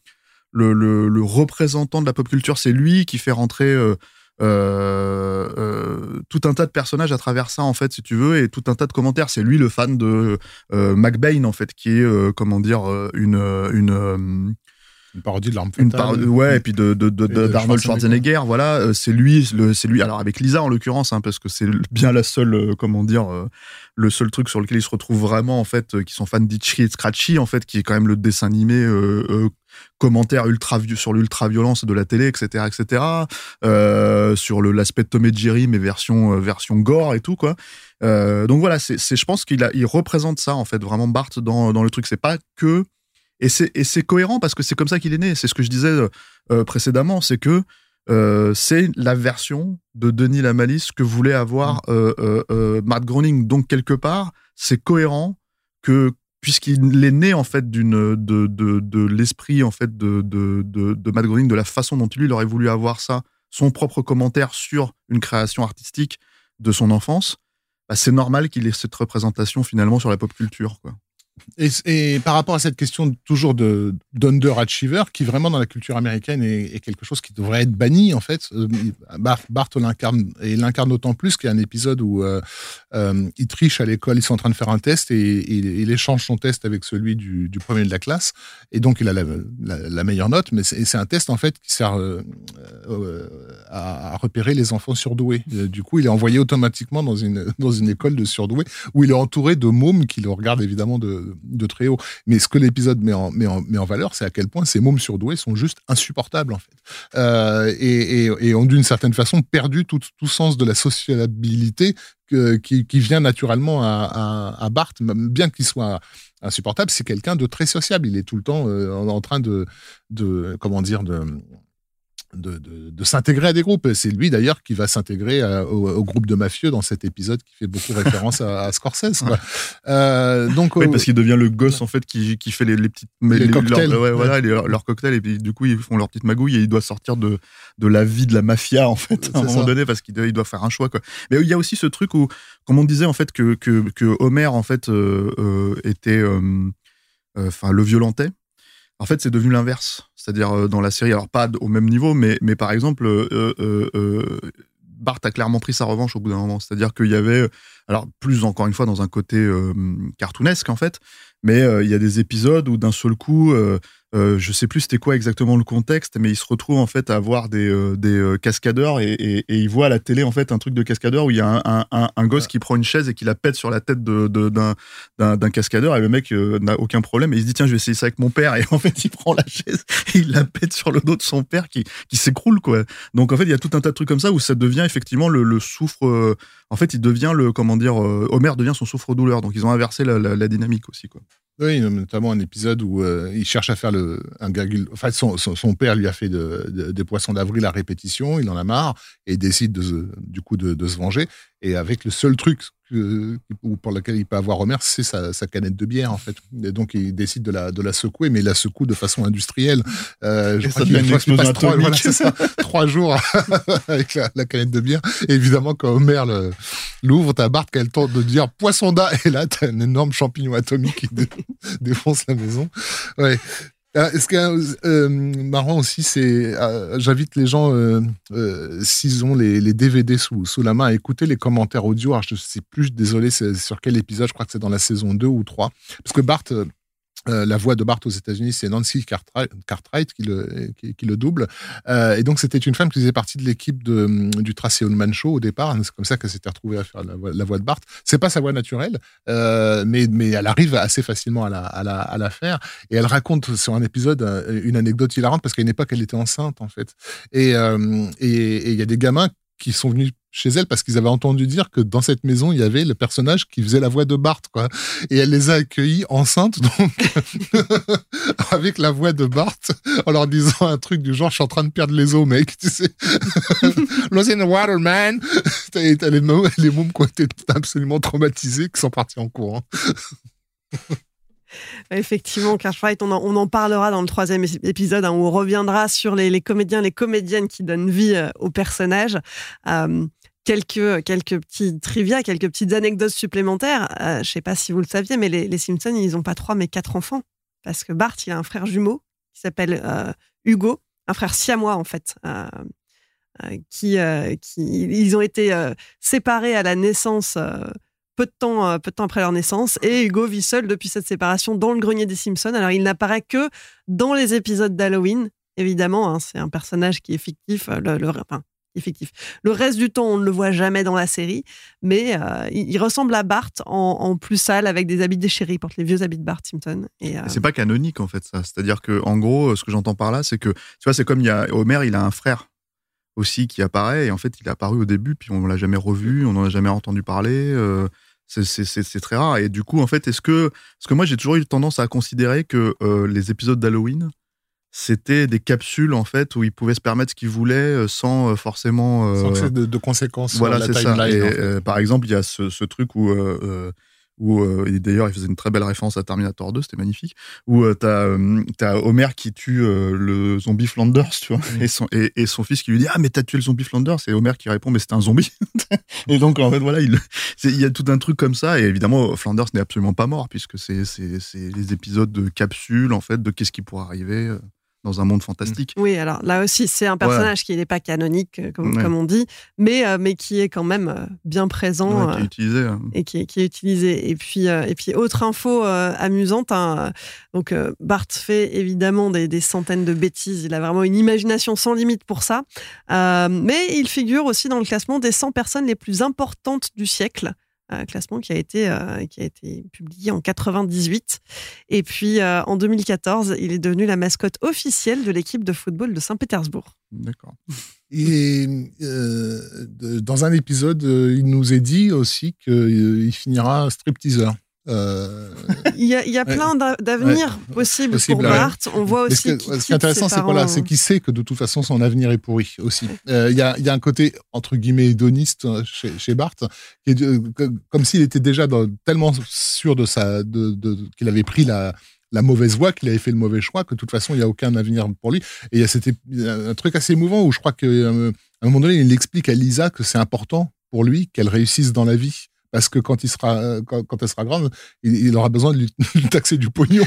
le, le, représentant de la pop culture. C'est lui qui fait rentrer euh, euh, euh, tout un tas de personnages à travers ça, en fait, si tu veux, et tout un tas de commentaires. C'est lui le fan de euh, McBain, en fait, qui est, comment dire, une. Une parodie de l'arme une fatale. par- ouais, et puis de, d'Arnold Schwarzenegger. Schwarzenegger, voilà, euh, c'est lui, le, c'est lui. Alors avec Lisa en l'occurrence, hein, parce que c'est bien la seule, euh, comment dire, euh, le seul truc sur lequel il se retrouve vraiment en fait, qui sont fans d'Itchy et Scratchy en fait, qui est quand même le dessin animé euh, euh, commentaire ultra sur l'ultra violence de la télé, etc., etc. euh, sur le l'aspect de Tom et Jerry, mais version version gore et tout quoi. Donc voilà, c'est, c'est- je pense qu'il a, il représente ça en fait vraiment Bart dans dans le truc. C'est pas que et c'est, cohérent parce que c'est comme ça qu'il est né. C'est ce que je disais euh, précédemment, c'est que euh, c'est la version de Denis la Malice que voulait avoir euh, euh, euh, Matt Groening. Donc quelque part, c'est cohérent que puisqu'il est né en fait d'une de, de, de l'esprit en fait de, de, de, de Matt Groening, de la façon dont lui il aurait voulu avoir ça, son propre commentaire sur une création artistique de son enfance, bah, c'est normal qu'il ait cette représentation finalement sur la pop culture. Quoi. Et, par rapport à cette question toujours de d'underachiever, qui vraiment dans la culture américaine est, quelque chose qui devrait être banni en fait. Euh, Bart, l'incarne et l'incarne d'autant plus qu'il y a un épisode où euh, euh, il triche à l'école, ils sont en train de faire un test et, il échange son test avec celui du, premier de la classe et donc il a la, meilleure note, mais c'est un test en fait qui sert à, à, repérer les enfants surdoués. Du coup, il est envoyé automatiquement dans une dans une école de surdoués où il est entouré de mômes qui le regardent évidemment de, de très haut. Mais ce que l'épisode met en, met, en, met en valeur, c'est à quel point ces mômes surdoués sont juste insupportables, en fait. Euh, et, ont d'une certaine façon perdu tout, tout sens de la sociabilité qui, qui, vient naturellement à, à, bien qu'il soit insupportable, c'est quelqu'un de très sociable. Il est tout le temps euh, en, en, train de, de, comment dire, de de, de, de s'intégrer à des groupes. C'est lui d'ailleurs qui va s'intégrer au, au, groupe de mafieux dans cet épisode qui fait beaucoup référence à, à, Scorsese. Quoi. Euh, donc, oui, parce qu'il devient le gosse en fait qui, qui fait les, les petites les, les cocktails, leur, ouais, voilà, leurs leur cocktails et puis du coup ils font leur petite magouille et il doit sortir de de la vie de la mafia en fait à un moment ça. donné parce qu'il doit, il doit faire un choix quoi. Mais il y a aussi ce truc où comme on disait en fait que que, que Homer en fait euh, euh, était enfin le violentait. En fait, c'est devenu l'inverse c'est-à-dire euh, dans la série, alors pas au même niveau, mais, mais par exemple, euh, euh, Bart a clairement pris sa revanche au bout d'un moment. C'est-à-dire qu'il y avait, alors plus encore une fois dans un côté cartoonesque en fait, mais il y a des épisodes où d'un seul coup, je sais plus c'était quoi exactement le contexte, mais il se retrouve en fait à voir des, euh, des euh, cascadeurs et, et, et, il voit à la télé en fait un truc de cascadeur où il y a un, un, un, un gosse qui prend une chaise et qui la pète sur la tête d'un de, cascadeur et le mec euh, n'a aucun problème et il se dit tiens je vais essayer ça avec mon père et en fait il prend la chaise et il la pète sur le dos de son père qui, qui s'écroule quoi. Donc en fait il y a tout un tas de trucs comme ça où ça devient effectivement le, le souffre. en fait il devient le comment dire Homer devient son souffre-douleur donc ils ont inversé la, la, la dynamique aussi quoi. Oui, notamment un épisode où euh, il cherche à faire le, un gargule. Enfin, son, son, son, père lui a fait de, de, des poissons d'avril à répétition, il en a marre et décide de, du coup de, se venger. Et avec le seul truc que, pour lequel il peut avoir Homer, c'est sa, sa, canette de bière, en fait. Et donc, il décide de la, de la secouer, mais il la secoue de façon industrielle. Euh, je et crois qu'il passe trois, voilà, ça, trois jours avec la, la, canette de bière. Et évidemment, quand Homer l'ouvre, t'as Bart qui a le temps de dire poisson d'A, et là, t'as un énorme champignon atomique qui dé, défonce la maison. Ouais. Euh, ce qui est euh, marrant aussi, c'est euh, j'invite les gens, euh, euh, s'ils ont les, les, DVD sous, sous la main, à écouter les commentaires audio. Alors, je sais plus, désolé, sur quel épisode, je crois que c'est dans la saison 2 ou 3. Parce que Bart, euh, la voix de Bart aux États-Unis, c'est Nancy Cartwright, qui, le, double. Euh, et donc, c'était une femme qui faisait partie de l'équipe du Tracy Ullman Show au départ. C'est comme ça qu'elle s'était retrouvée à faire la voix, la voix de Bart. C'est pas sa voix naturelle, euh, mais, elle arrive assez facilement à la, faire. Et elle raconte sur un épisode une anecdote hilarante parce qu'à une époque, elle était enceinte, en fait. Et il y a des gamins qui sont venus chez elle parce qu'ils avaient entendu dire que dans cette maison, il y avait le personnage qui faisait la voix de Bart, quoi. Et elle les a accueillis enceintes, donc, avec la voix de Bart, en leur disant un truc du genre, je suis en train de perdre les os, mec, tu sais. Lost in the water, man. T'as les mômes, les mômes absolument traumatisés, qui sont partis en courant. Effectivement, Cartwright, on en, on en parlera dans le troisième épisode hein, où on reviendra sur les, comédiens, les comédiennes qui donnent vie euh, aux personnages. Euh, quelques, quelques petits trivia, quelques petites anecdotes supplémentaires. Euh, je ne sais pas si vous le saviez, mais les, les Simpsons, ils n'ont pas trois, mais quatre enfants. Parce que Bart, il a un frère jumeau qui s'appelle Hugo, un frère siamois en fait. Qui, qui, ils ont été séparés à la naissance peu de temps, peu de temps après leur naissance. Et Hugo vit seul depuis cette séparation dans le grenier des Simpsons. Alors, il n'apparaît que dans les épisodes d'Halloween. Évidemment, hein, c'est un personnage qui est fictif. Le, le, enfin, effectif. Le reste du temps, on ne le voit jamais dans la série, mais euh, il, il, ressemble à Bart en, en, plus sale avec des habits déchirés. Il porte les vieux habits de Bart Simpson. Et, euh... C'est pas canonique en fait ça. C'est-à-dire que en gros, ce que j'entends par là, c'est que tu vois, c'est comme il y a Homer, il a un frère aussi qui apparaît et en fait, il est apparu au début, puis on l'a jamais revu, on n'en a jamais entendu parler. Euh, c'est très rare. Et du coup, en fait, est-ce que, parce que moi, j'ai toujours eu tendance à considérer que euh, les épisodes d'Halloween, c'était des capsules en fait où ils pouvaient se permettre ce qu'ils voulaient euh, sans euh, forcément sans que de, de, conséquences voilà c'est ça et, en fait. par exemple il y a ce, ce truc où où euh, et d'ailleurs il faisait une très belle référence à Terminator 2, c'était magnifique, où euh, t'as euh, t'as Homer qui tue le zombie Flanders, tu vois, et, son, et, et son fils qui lui dit ah mais t'as tué le zombie Flanders, et Homer qui répond mais c'était un zombie. et donc en fait voilà, il y a tout un truc comme ça, et évidemment Flanders n'est absolument pas mort puisque c'est c'est c'est les épisodes de capsule en fait de qu'est-ce qui pourrait arriver dans un monde fantastique. Oui, alors là aussi, c'est un personnage qui n'est pas canonique, euh, comme, Ouais. comme on dit, mais, euh, mais qui est quand même euh, bien présent. Ouais, qui est utilisé. euh. et qui est, qui est utilisé. Et puis, euh, et puis autre info amusante, hein, donc Bart fait évidemment des, des centaines de bêtises, il a vraiment une imagination sans limite pour ça, mais il figure aussi dans le classement des 100 personnes les plus importantes du siècle. Un classement qui a été euh, qui a été publié en 98 et puis euh, en 2014 il est devenu la mascotte officielle de l'équipe de football de Saint-Pétersbourg. D'accord. Et euh, dans un épisode, euh, il nous est dit aussi qu'il finira stripteaseur. Euh, Il y a, il y a Ouais. plein d'a- d'avenirs Ouais. possibles Possible, pour ouais. Bart. On voit aussi ce, qu'il ce qui est intéressant, c'est quoi là parents. C'est qu'il sait que de toute façon, son avenir est pourri aussi. Euh, Il y, a, il y a un côté, entre guillemets, hédoniste euh, chez, chez Bart, qui est, euh, que- comme s'il était déjà dans- tellement sûr de sa, de, de- qu'il avait pris la, la mauvaise voie, qu'il avait fait le mauvais choix, que de toute façon, il n'y a aucun avenir pour lui. Et il y a cet ép- il y a un truc assez émouvant où je crois qu'à un moment donné, il explique à Lisa que c'est important pour lui qu'elle réussisse dans la vie. Parce que quand, il sera, euh, quand, quand elle sera grande, il, il aura besoin de lui, taxer du pognon.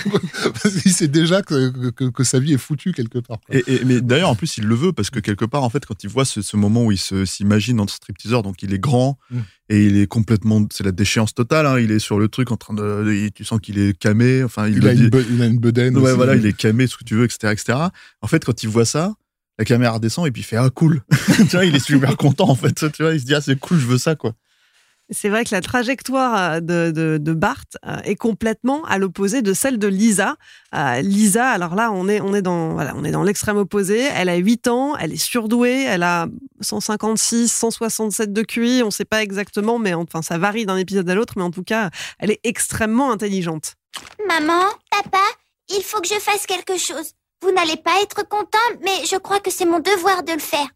Parce qu'il sait déjà que, que, que sa vie est foutue quelque part. quoi. Et, et- mais d'ailleurs, en plus, il le veut parce que quelque part, en fait, quand il voit ce, ce moment où il se- s'imagine en stripteaseur, donc il est grand Mm. et il est complètement, c'est la déchéance totale. hein, il est sur le truc en train de, tu sens qu'il est camé. Enfin, il, a dit- une, be- il a une bedaine. ouais, aussi. voilà, il est camé, ce que tu veux, etc., etc. En fait, quand il voit ça, la caméra descend et puis il fait ah cool. tu vois, il est super content en fait. Tu vois, il se dit ah c'est cool, je veux ça quoi. C'est vrai que la trajectoire euh, de, de, euh, est complètement à l'opposé de celle de Lisa. Euh, Lisa, alors là, on est, on est dans, voilà, l'extrême opposé. Elle a 8 ans, elle est surdouée, elle a 156, 167 de QI, on ne sait pas exactement, mais enfin, ça varie d'un épisode à l'autre, mais en tout cas, elle est extrêmement intelligente. Maman, papa, il faut que je fasse quelque chose. Vous n'allez pas être content, mais je crois que c'est mon devoir de le faire.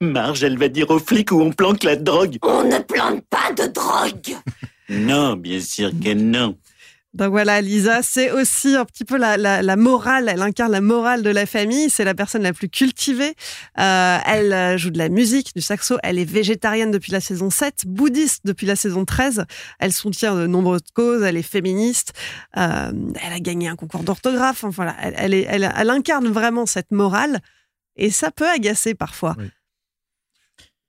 Marge, elle va dire aux flics où on planque la drogue. On ne plante pas de drogue. Non, bien sûr que non. Donc voilà, Lisa, c'est aussi un petit peu la, la, la morale, elle incarne la morale de la famille, c'est la personne la plus cultivée. Euh, elle euh, joue de la musique, du saxo, elle est végétarienne depuis la saison 7, bouddhiste depuis la saison 13, elle soutient de nombreuses causes, elle est féministe, euh, elle a gagné un concours d'orthographe, enfin voilà, elle, elle, est, elle, elle incarne vraiment cette morale et ça peut agacer parfois.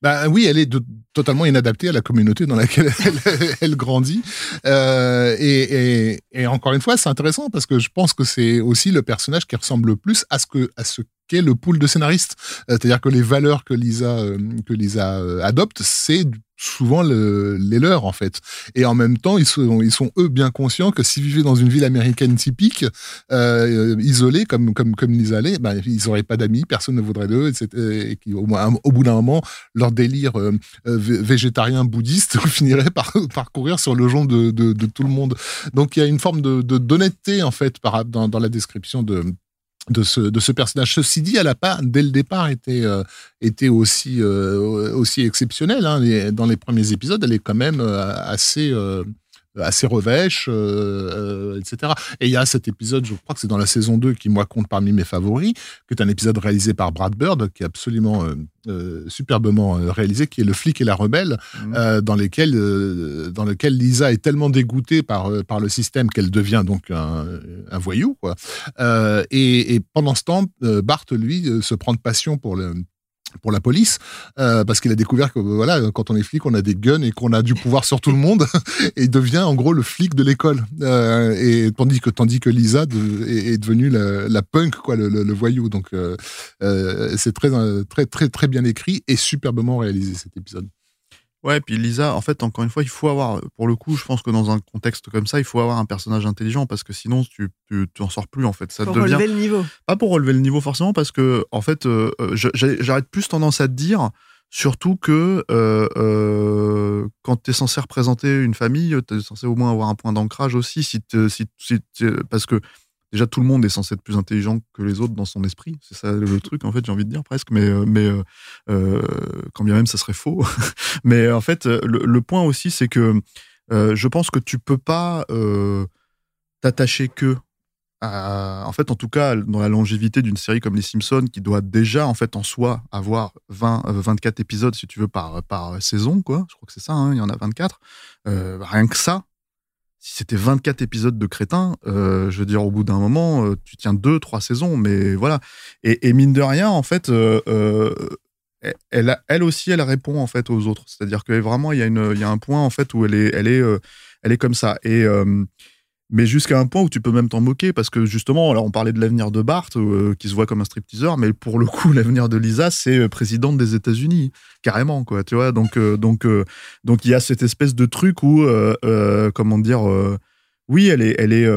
Bah, oui, elle est totalement inadaptée à la communauté dans laquelle elle, elle grandit. Euh, et, et- et encore une fois, c'est intéressant parce que je pense que c'est aussi le personnage qui ressemble le plus à ce que à ce qu'est le pool de scénaristes. Euh, C'est-à-dire que les valeurs que Lisa euh, que Lisa euh, adopte, c'est souvent le- les leurs en fait. Et en même temps, ils sont, ils sont eux bien conscients que s'ils vivaient dans une ville américaine typique, euh, isolée comme comme comme Lisa l'est, ben, ils n'auraient pas d'amis, personne ne voudrait d'eux. Et qui, au, au bout d'un moment, leur délire euh, euh, vé- végétarien bouddhiste finirait par, par courir sur le jonc de, de, de tout le monde. Donc il y a une forme de- d'honnêteté en fait par, dans, dans la description de de ce, de ce personnage. Ceci dit, elle n'a pas, dès le départ, été, euh, été aussi, euh, aussi exceptionnelle. hein. Dans les premiers épisodes, elle est quand même euh, assez, euh, assez revêche, euh, euh, etc. Et il y a cet épisode, je crois que c'est dans la saison 2, qui, moi, compte parmi mes favoris, qui est un épisode réalisé par Brad Bird, qui est absolument euh, euh, superbement euh, réalisé, qui est Le flic et la rebelle, euh, dans, lesquels, euh, dans lequel Lisa est tellement dégoûtée par, euh, par le système qu'elle devient donc un, un voyou. Quoi. Euh, et, et pendant ce temps, euh, Bart, lui, euh, se prend de passion pour le pour la police euh, parce qu'il a découvert que voilà quand on est flic on a des guns et qu'on a du pouvoir sur tout le monde et il devient en gros le flic de l'école. Euh, et tandis que tandis que Lisa est devenue la, la punk quoi le, le- le voyou. Donc euh, euh, c'est très euh, très très très bien écrit et superbement réalisé cet épisode Ouais, puis Lisa, en fait, encore une fois, il faut avoir, pour le coup, je pense que dans un contexte comme ça, il faut avoir un personnage intelligent parce que sinon, tu, tu, tu en sors plus, en fait. Ça Pour devient. relever le niveau. Pas pour relever le niveau forcément, parce que, en fait, euh, euh, j'arrête plus tendance à te dire, surtout que euh, euh, quand tu es censé représenter une famille, tu es censé au moins avoir un point d'ancrage aussi, si si, si parce que déjà tout le monde est censé être plus intelligent que les autres dans son esprit, c'est ça le truc, en fait, j'ai envie de dire presque, mais, euh, mais euh, euh, quand bien même ça serait faux. mais en fait, le, point aussi, c'est que je pense que tu peux pas t'attacher que en fait, en tout cas, dans la longévité d'une série comme Les Simpsons, qui doit déjà, en fait, en soi, avoir 20, euh, 24 épisodes, si tu veux, par, par saison, quoi. Je crois que c'est ça, hein, il y en a 24. Euh, rien que ça, si c'était 24 épisodes de crétins, euh, je veux dire, au bout d'un moment, euh, tu tiens deux, trois saisons, mais voilà. Et, mine de rien, en fait, euh, euh, elle, elle aussi, elle répond en fait aux autres. C'est-à-dire que vraiment, il y a une, il y a un point en fait où elle est, elle est, elle est comme ça. Et mais jusqu'à un point où tu peux même t'en moquer parce que justement, alors on parlait de l'avenir de Bart euh, qui se voit comme un stripteaseur, mais pour le coup, l'avenir de Lisa, c'est euh, présidente des États-Unis, carrément quoi. Tu vois, donc euh, donc donc il y a cette espèce de truc où, comment dire, oui, elle est, elle est.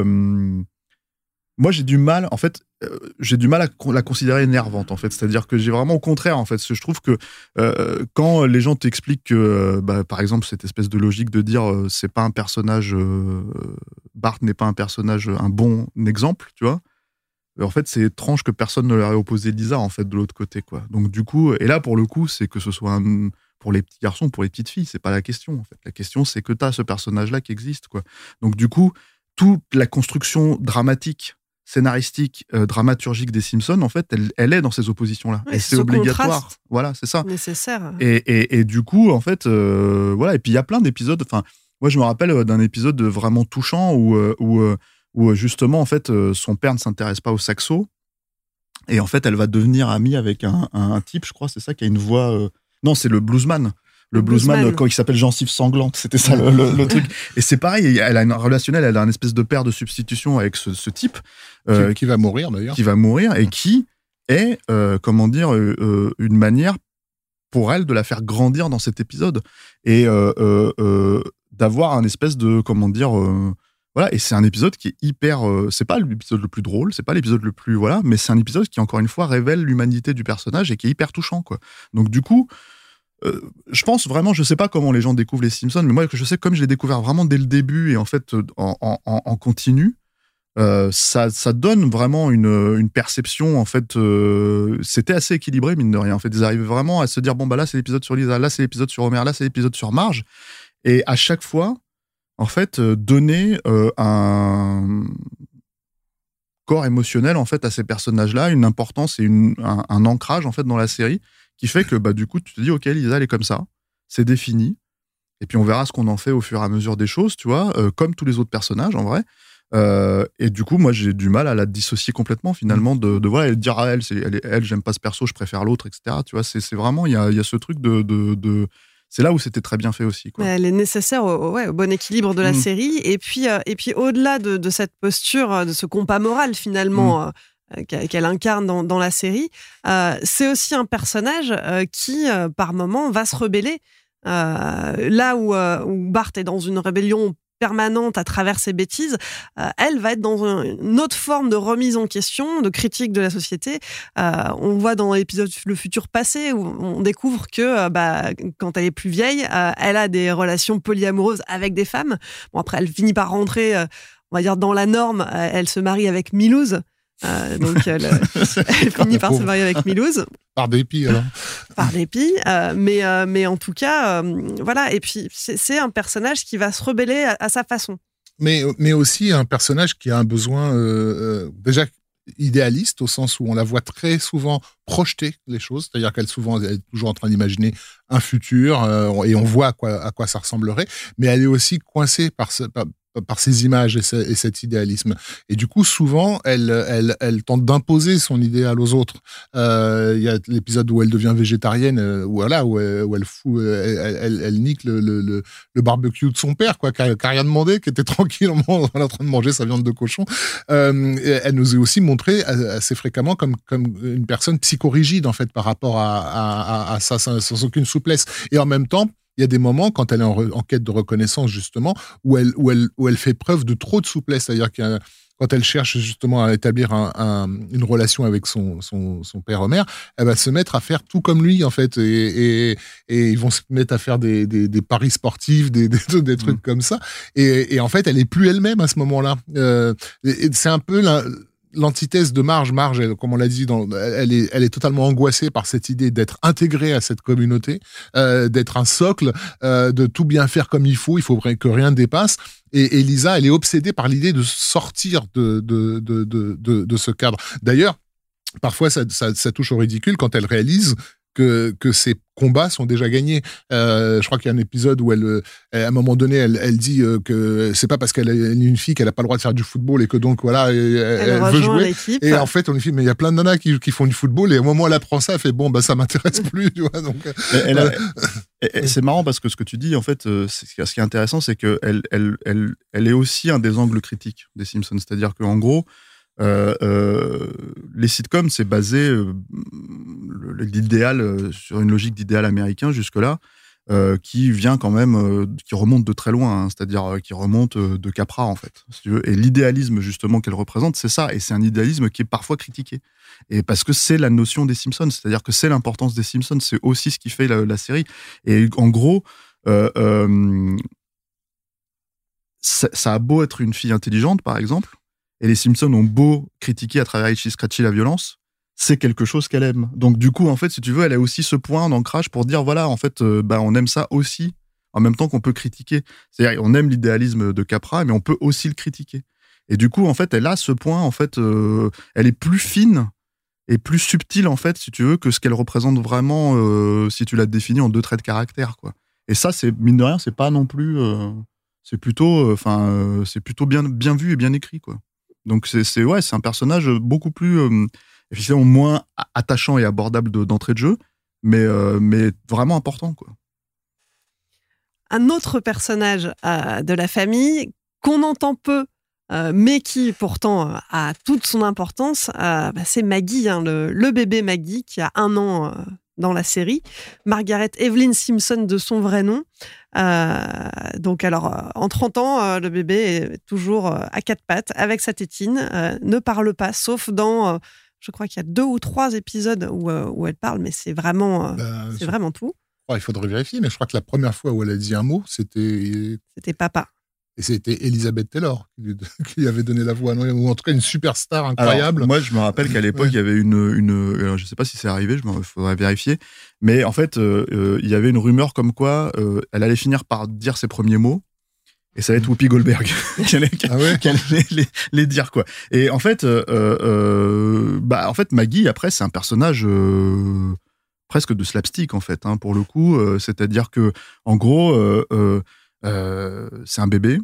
moi, j'ai du mal, en fait, euh, j'ai du mal à la considérer énervante, en fait. C'est-à-dire que j'ai vraiment au contraire, en fait. Je trouve que euh, quand les gens t'expliquent que, euh, bah, par exemple, cette espèce de logique de dire euh, c'est pas un personnage, Bart n'est pas un personnage, un bon exemple, tu vois. En fait, c'est étrange que personne ne leur ait opposé Lisa, en fait, de l'autre côté, quoi. Donc, du coup, et là, pour le coup, c'est que ce soit pour les petits garçons, pour les petites filles, c'est pas la question. La question, c'est que tu as ce personnage-là qui existe, quoi. Donc, du coup, toute la construction dramatique, scénaristique, euh, dramaturgique des Simpsons, en fait, elle, elle est dans ces oppositions-là. Ouais, et c'est c'est ce obligatoire. Voilà, c'est ça. Nécessaire. Et, et, et du coup, en fait, euh, voilà. Et puis il y a plein d'épisodes. Enfin, moi, je me rappelle euh, d'un épisode vraiment touchant où, où, où justement, en fait, son père ne s'intéresse pas au saxo. Et en fait, elle va devenir amie avec un, un, un type, je crois, c'est ça, qui a une voix. euh, Non, c'est le bluesman. Le bluesman, bluesman. quand il s'appelle Gencive Sanglante, c'était ça le, le- le truc. Et c'est pareil, elle a une relationnelle, elle a une espèce de père de substitution avec ce, ce type. euh, qui, qui va mourir d'ailleurs. qui va mourir et qui est, euh, comment dire, euh, euh, une manière pour elle de la faire grandir dans cet épisode et euh, euh, euh, d'avoir un espèce de, comment dire, euh, voilà. Et c'est un épisode qui est hyper, euh, c'est pas l'épisode le plus drôle, c'est pas l'épisode le plus, voilà, mais c'est un épisode qui encore une fois révèle l'humanité du personnage et qui est hyper touchant, quoi. Donc du coup. Euh, je pense vraiment, je sais pas comment les gens découvrent les Simpsons, mais moi, je sais comme je l'ai découvert vraiment dès le début et en fait euh, en, continu, euh, ça, ça donne vraiment une, perception en fait c'était assez équilibré mine de rien. En fait ils arrivent vraiment à se dire bon bah là c'est l'épisode sur Lisa là c'est l'épisode sur Homer là c'est l'épisode sur Marge. Et à chaque fois en fait donner un corps émotionnel en fait à ces personnages là une importance et un, un ancrage en fait dans la série qui fait que bah du coup tu te dis ok Lisa elle est comme ça c'est défini et puis on verra ce qu'on en fait au fur et à mesure des choses tu vois euh, comme tous les autres personnages en vrai euh, et du coup, moi, j'ai du mal à la dissocier complètement, finalement, de, de voilà, et de dire à elle, c'est, elle, elle, j'aime pas ce perso, je préfère l'autre, etc. Tu vois, c'est, c'est vraiment, il y a, il y a ce truc de, de, de- c'est là où c'était très bien fait aussi, quoi. Elle est nécessaire au, au- ouais, au bon équilibre de la Mm. série. Et puis, euh, et puis au-delà de, de cette posture, de ce compas moral finalement Mm. Euh, qu'elle incarne dans, dans la série, euh, c'est aussi un personnage euh, qui, euh, par moment, va se rebeller. Euh, là où, euh, où Bart est dans une rébellion permanente à travers ses bêtises, elle va être dans un- une autre forme de remise en question, de critique de la société. On voit dans l'épisode Le futur passé où on découvre que bah, quand elle est plus vieille, elle a des relations polyamoureuses avec des femmes. Bon, après, elle finit par rentrer, on va dire, dans la norme. Elle se marie avec Milouz. Euh, donc, elle, elle finit par se marier avec Milouz Par dépit, alors. par dépit. euh, mais, euh, mais en tout cas, euh, voilà. Et puis, c'est un personnage qui va se rebeller à, à sa façon. mais, mais aussi un personnage qui a un besoin euh, euh, déjà idéaliste au sens où on la voit très souvent projeter les choses, c'est-à-dire qu'elle souvent elle est toujours en train d'imaginer un futur euh, et on voit à quoi, à quoi ça ressemblerait, mais elle est aussi coincée par, ce, par, par ces images et, ce- et cet idéalisme. Et du coup, souvent, elle, elle, elle tente d'imposer son idéal aux autres. Euh, Il y a l'épisode où elle devient végétarienne, euh, voilà, où, elle, où elle euh, elle, nique le, le, barbecue de son père, quoi, qui a, qui a rien demandé, qui était tranquillement en train de manger sa viande de cochon. Euh, elle nous est aussi montrée assez fréquemment comme, comme une personne psychorigide, en fait, par rapport à, à, ça, sans aucune souplesse. Et en même temps, il y a des moments, quand elle est en, quête de reconnaissance, justement, où elle, où, elle, où elle fait preuve de trop de souplesse. C'est-à-dire qu'il y a- quand elle cherche justement à établir un- un- une relation avec son, son, son père Homer, elle va se mettre à faire tout comme lui, en fait. Et, et, et ils vont se mettre à faire des, des, des paris sportifs, des, des, trucs comme ça. Et, et en fait, elle est plus elle-même à ce moment-là. Euh, c'est un peu la- l'antithèse de Marge. Marge, comme on l'a dit, elle, est, elle est totalement angoissée par cette idée d'être intégrée à cette communauté, euh, d'être un socle, euh, de tout bien faire comme il faut. Il faudrait que rien ne dépasse. Et Elisa, elle est obsédée par l'idée de sortir de, de, de, de, ce cadre. D'ailleurs, parfois, ça, ça, touche au ridicule quand elle réalise que, que ces combats sont déjà gagnés. Euh, je crois qu'il y a un épisode où elle, euh, à un moment donné, elle, elle dit euh, que c'est pas parce qu'elle est une fille qu'elle a pas le droit de faire du football et que donc voilà, elle, elle veut jouer. Et en fait, on lui dit mais il y a plein de nanas qui, qui, font du football et au moment où elle apprend ça, elle fait bon bah ça m'intéresse plus. Tu vois, donc. c'est marrant parce que ce que tu dis en fait, ce qui est intéressant, c'est que elle, elle, elle, elle est aussi un des angles critiques des Simpsons, c'est-à-dire qu'en gros. Euh, euh, les sitcoms, c'est basé euh, l'idéal sur une logique d'idéal américain jusque-là, qui vient quand même, qui remonte de très loin, hein, c'est-à-dire qui remonte de Capra en fait. Et l'idéalisme justement qu'elle représente, c'est ça, et c'est un idéalisme qui est parfois critiqué. Et parce que c'est la notion des Simpsons, c'est-à-dire que c'est l'importance des Simpsons, c'est aussi ce qui fait la, la série. Et en gros, ça, ça a beau être une fille intelligente, par exemple, et les Simpsons ont beau critiquer à travers Itchy Scratchy la violence, c'est quelque chose qu'elle aime. Donc du coup, en fait, si tu veux, elle a aussi ce point d'ancrage pour dire voilà, en fait, euh, bah, on aime ça aussi, en même temps qu'on peut critiquer. C'est-à-dire, on aime l'idéalisme de Capra, mais on peut aussi le critiquer. Et du coup, en fait, elle a ce point, en fait, euh, elle est plus fine et plus subtile, en fait, si tu veux, que ce qu'elle représente vraiment, euh, si tu la définis en deux traits de caractère, quoi. Et ça, c'est mine de rien, c'est pas non plus, c'est plutôt, enfin, c'est plutôt bien bien vu et bien écrit, quoi. Donc c'est ouais, c'est un personnage beaucoup plus euh, moins attachant et abordable d'entrée de, jeu, mais euh, mais vraiment important quoi. Un autre personnage euh, de la famille qu'on entend peu, mais qui pourtant a toute son importance, bah, c'est Maggie, hein, le, bébé Maggie qui a un an dans la série. Margaret Evelyn Simpson de son vrai nom. Euh, donc alors, euh, en 30 ans, euh, le bébé est toujours à quatre pattes avec sa tétine, ne parle pas, sauf dans, je crois qu'il y a deux ou trois épisodes où, où elle parle, mais c'est vraiment, ben, c'est vraiment tout. il faudrait vérifier, mais je crois que la première fois où elle a dit un mot, c'était... C'était papa. Et c'était Elisabeth Taylor qui avait donné la voix, ou en tout cas une superstar incroyable. moi, je me rappelle qu'à l'époque, il y avait une, une je ne sais pas si c'est arrivé, il faudrait vérifier, mais en fait, euh, euh, il y avait une rumeur comme quoi euh, elle allait finir par dire ses premiers mots. Et ça allait être Whoopi Goldberg qui allait, ah les, les, dire quoi. Et en fait, bah en fait Maggie après c'est un personnage presque de slapstick en fait hein, pour le coup. C'est-à-dire que en gros c'est un bébé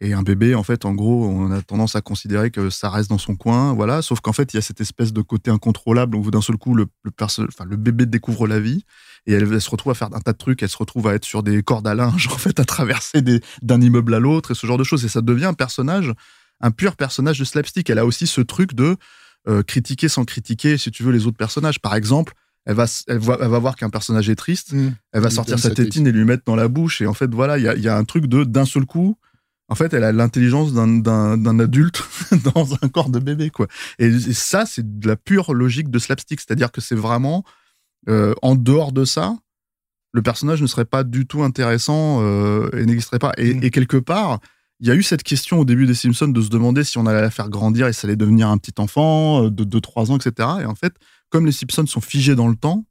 et un bébé, en fait, en gros, on a tendance à considérer que ça reste dans son coin, voilà. Sauf qu'en fait, il y a cette espèce de côté incontrôlable où d'un seul coup, le, le, enfin, le bébé découvre la vie et elle, se retrouve à faire un tas de trucs. Elle se retrouve à être sur des cordes à linge, en fait, à traverser d'un immeuble à l'autre et ce genre de choses. Et ça devient un personnage, un pur personnage de slapstick. Elle a aussi ce truc de euh, critiquer sans critiquer, si tu veux, les autres personnages. Par exemple, elle va, elle va, elle va voir qu'un personnage est triste, mmh. elle va sortir sa tétine et lui mettre dans la bouche. Et en fait, voilà, il y a, y a, un truc de d'un seul coup, en fait, elle a l'intelligence d'un adulte dans un corps de bébé, quoi. Et, ça, c'est de la pure logique de slapstick, c'est-à-dire que c'est vraiment euh, en dehors de ça, le personnage ne serait pas du tout intéressant euh, et n'existerait pas. Et, mm. et, quelque part, il y a eu cette question au début des Simpsons de se demander si on allait la faire grandir et ça allait devenir un petit enfant euh, de 2-3 ans, etc. Et en fait, comme les Simpsons sont figés dans le temps,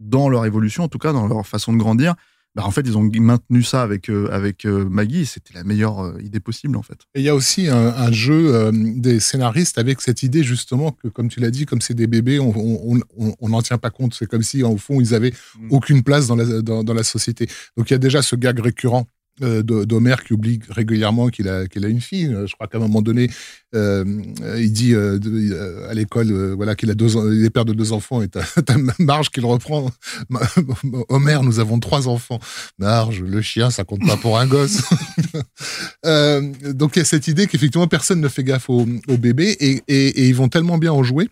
dans leur évolution, en tout cas dans leur façon de grandir, bah, en fait, ils ont maintenu ça avec, euh, avec euh, Maggie. C'était la meilleure euh, idée possible, en fait. Et il y a aussi un, jeu des scénaristes avec cette idée, justement, que, comme tu l'as dit, comme c'est des bébés, on n'en tient pas compte. C'est comme si, au fond, ils avaient mm. aucune place dans la, dans, dans la société. Donc, il y a déjà ce gag récurrent euh, d'Homer qui oublie régulièrement qu'il a, une fille. Euh, je crois qu'à un moment donné, euh, il dit à l'école voilà, qu'il a deux, est père de deux enfants et t'as, Marge qui le reprend. Homer, nous avons trois enfants. Marge, le chien, ça compte pas pour un gosse. donc il y a cette idée qu'effectivement personne ne fait gaffe au, bébé et, et, et, ils vont tellement bien en jouer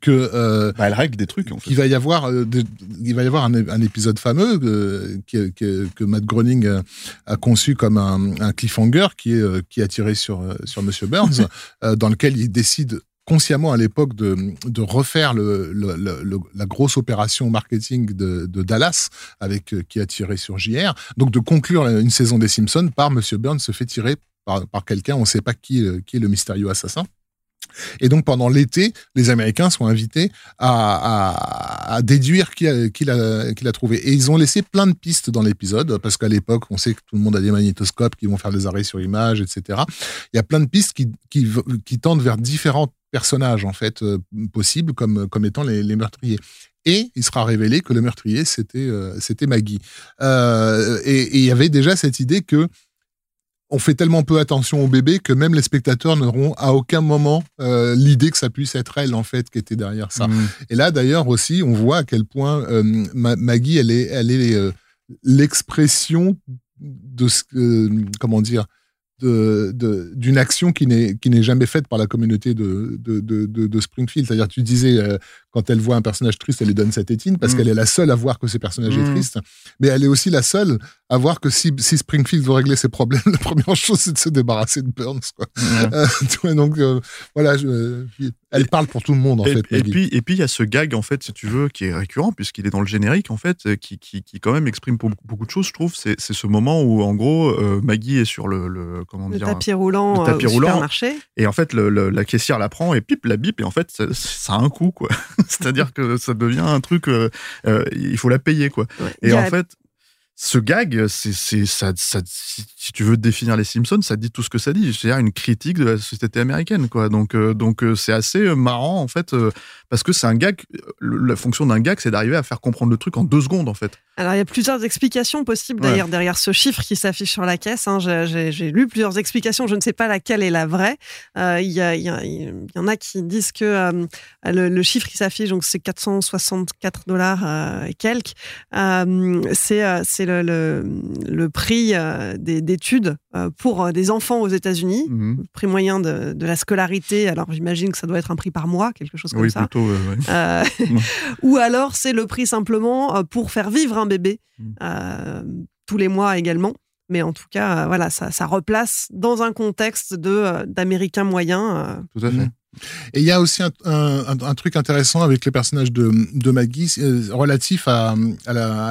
que euh, bah, elle règle des trucs en fait. il va y avoir euh, il va y avoir un, un épisode fameux euh, que, que, que, Matt Groening a, conçu comme un, un, cliffhanger qui est qui a tiré sur sur Monsieur Burns dans lequel il décide consciemment à l'époque de, de refaire le, le, le, la grosse opération marketing de, de Dallas avec qui a tiré sur JR donc de conclure une saison des Simpsons par Monsieur Burns se fait tirer par, par quelqu'un on ne sait pas qui qui est le mystérieux assassin Et donc pendant l'été, les Américains sont invités à, déduire qui l'a trouvé. Et ils ont laissé plein de pistes dans l'épisode parce qu'à l'époque, on sait que tout le monde a des magnétoscopes qui vont faire des arrêts sur image, etc. Il y a plein de pistes qui tendent vers différents personnages en fait euh, possibles comme étant les, meurtriers. Et il sera révélé que le meurtrier, c'était euh, Maggie. Euh, et il y avait déjà cette idée que on fait tellement peu attention au bébé que même les spectateurs n'auront à aucun moment euh, l'idée que ça puisse être elle en fait qui était derrière ça. Mm. Et là d'ailleurs aussi, on voit à quel point euh, Ma- Maggie, elle est, elle est euh, l'expression de ce comment dire de- de- d'une action qui n'est qui n'est jamais faite par la communauté de de, de, de- de Springfield. C'est-à-dire, tu disais euh, quand elle voit un personnage triste, elle lui donne sa tétine parce Mm. qu'elle est la seule à voir que ce personnage est Mm. triste. Mais elle est aussi la seule à voir que si, si Springfield veut régler ses problèmes, la première chose c'est de se débarrasser de Burns. Quoi. Ouais. Euh, tu vois, donc euh, voilà, je- elle parle pour tout le monde en et, fait. et Maggie. puis et puis il y a ce gag en fait si tu veux qui est récurrent puisqu'il est dans le générique en fait qui, qui, qui quand même exprime beaucoup, de choses je trouve c'est c'est ce moment où en gros euh, Maggie est sur le, le comment Le dire tapis roulant, le tapis euh, au roulant. supermarché. et en fait le, le- la caissière la prend et pipe la bip et en fait ça, ça a un coût quoi c'est-à-dire que ça devient un truc euh, euh, il faut la payer quoi Ouais. et en fait ce gag, c'est, c'est, ça, ça, si, si tu veux définir les Simpsons, ça dit tout ce que ça dit. C'est-à-dire une critique de la société américaine, quoi. Donc, euh, donc euh, c'est assez marrant, en fait, euh, parce que c'est un gag. La fonction d'un gag, c'est d'arriver à faire comprendre le truc en deux secondes, en fait. Alors, il y a plusieurs explications possibles Ouais. derrière ce chiffre qui s'affiche sur la caisse. hein. J'ai- lu plusieurs explications, je ne sais pas laquelle est la vraie. Euh, Il y, en a qui disent que euh, le, le chiffre qui s'affiche, donc c'est 464 dollars euh, et quelques, euh, c'est le, le, le prix des- d'études pour euh, des enfants aux États-Unis, Mhm. prix moyen de, de la scolarité. Alors j'imagine que ça doit être un prix par mois, quelque chose comme Oui, ça. plutôt. euh, ouais. Euh, ou alors c'est le prix simplement euh, pour faire vivre un bébé euh, tous les mois également. Mais en tout cas, euh, voilà, ça, ça replace dans un contexte de euh, d'Américains moyens. euh, Tout à fait. Et il y a aussi un, truc intéressant avec les personnages de, Maggie euh, relatif à,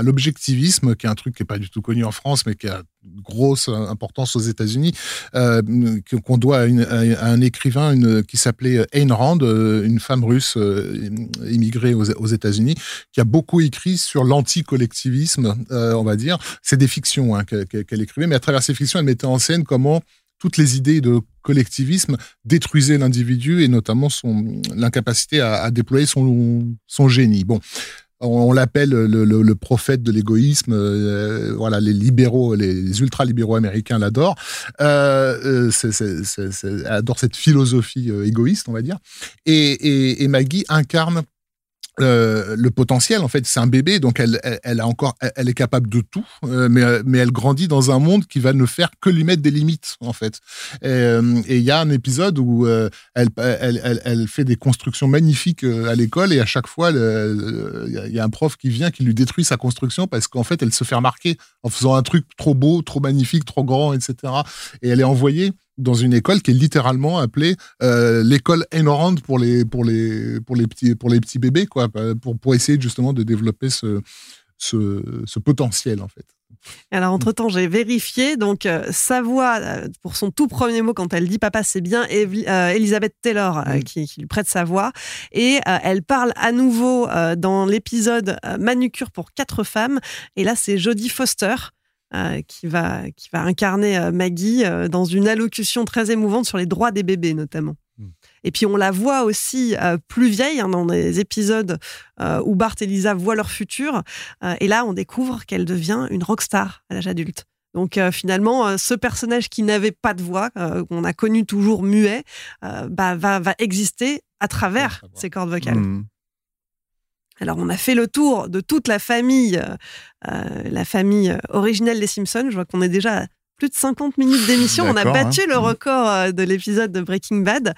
l'objectivisme, qui est un truc qui n'est pas du tout connu en France, mais qui a grosse euh, importance aux États-Unis, euh, qu'on doit à, un écrivain qui s'appelait Ayn Rand, une femme russe immigrée aux, États-Unis, qui a beaucoup écrit sur l'anti-collectivisme, euh, on va dire. C'est des fictions hein, qu'elle écrivait, mais à travers ces fictions, elle mettait en scène comment toutes les idées de collectivisme détruisaient l'individu et notamment son l'incapacité à, déployer son, son génie. Bon, on, l'appelle le, prophète de l'égoïsme. euh, voilà, les libéraux, les, ultra-libéraux américains l'adorent. Euh, euh, c'est- c'est- c'est- c'est- elle adore cette philosophie euh, égoïste, on va dire. Et, et Maggie incarne euh, le potentiel en fait c'est un bébé donc elle, elle, a encore elle, est capable de tout euh, mais euh, mais elle grandit dans un monde qui va ne faire que lui mettre des limites en fait. Et euh, il y a un épisode où elle, elle, elle fait des constructions magnifiques à l'école et à chaque fois il y, a un prof qui vient qui lui détruit sa construction parce qu'en fait elle se fait remarquer en faisant un truc trop beau trop magnifique trop grand etc et elle est envoyée dans une école qui est littéralement appelée euh, l'école Ayn pour les pour les pour les petits pour les petits bébés quoi pour pour essayer justement de développer ce ce, ce potentiel en fait. Alors, entre-temps, j'ai vérifié. Donc, euh, sa voix, euh, pour son tout premier mot, quand elle dit papa, c'est bien Ev- euh, Elizabeth Taylor euh, qui, qui lui prête sa voix. Et euh, elle parle à nouveau euh, dans l'épisode euh, Manucure pour quatre femmes. Et là, c'est Jodie Foster. Euh, qui, va, qui va incarner euh, Maggie euh, dans une allocution très émouvante sur les droits des bébés notamment. Et puis on la voit aussi euh, plus vieille hein, dans des épisodes euh, où Bart et Lisa voient leur futur. Euh, et là, on découvre qu'elle devient une rockstar à l'âge adulte. Donc euh, finalement, euh, ce personnage qui n'avait pas de voix, euh, qu'on a connu toujours muet, euh, bah, va, va exister à travers ses cordes vocales. Mhm. Alors, on a fait le tour de toute la famille, euh, euh, la famille euh, originelle des Simpsons. Je vois qu'on est déjà à plus de 50 minutes d'émission. On a D'accord, battu hein. le record euh, de l'épisode de Breaking Bad.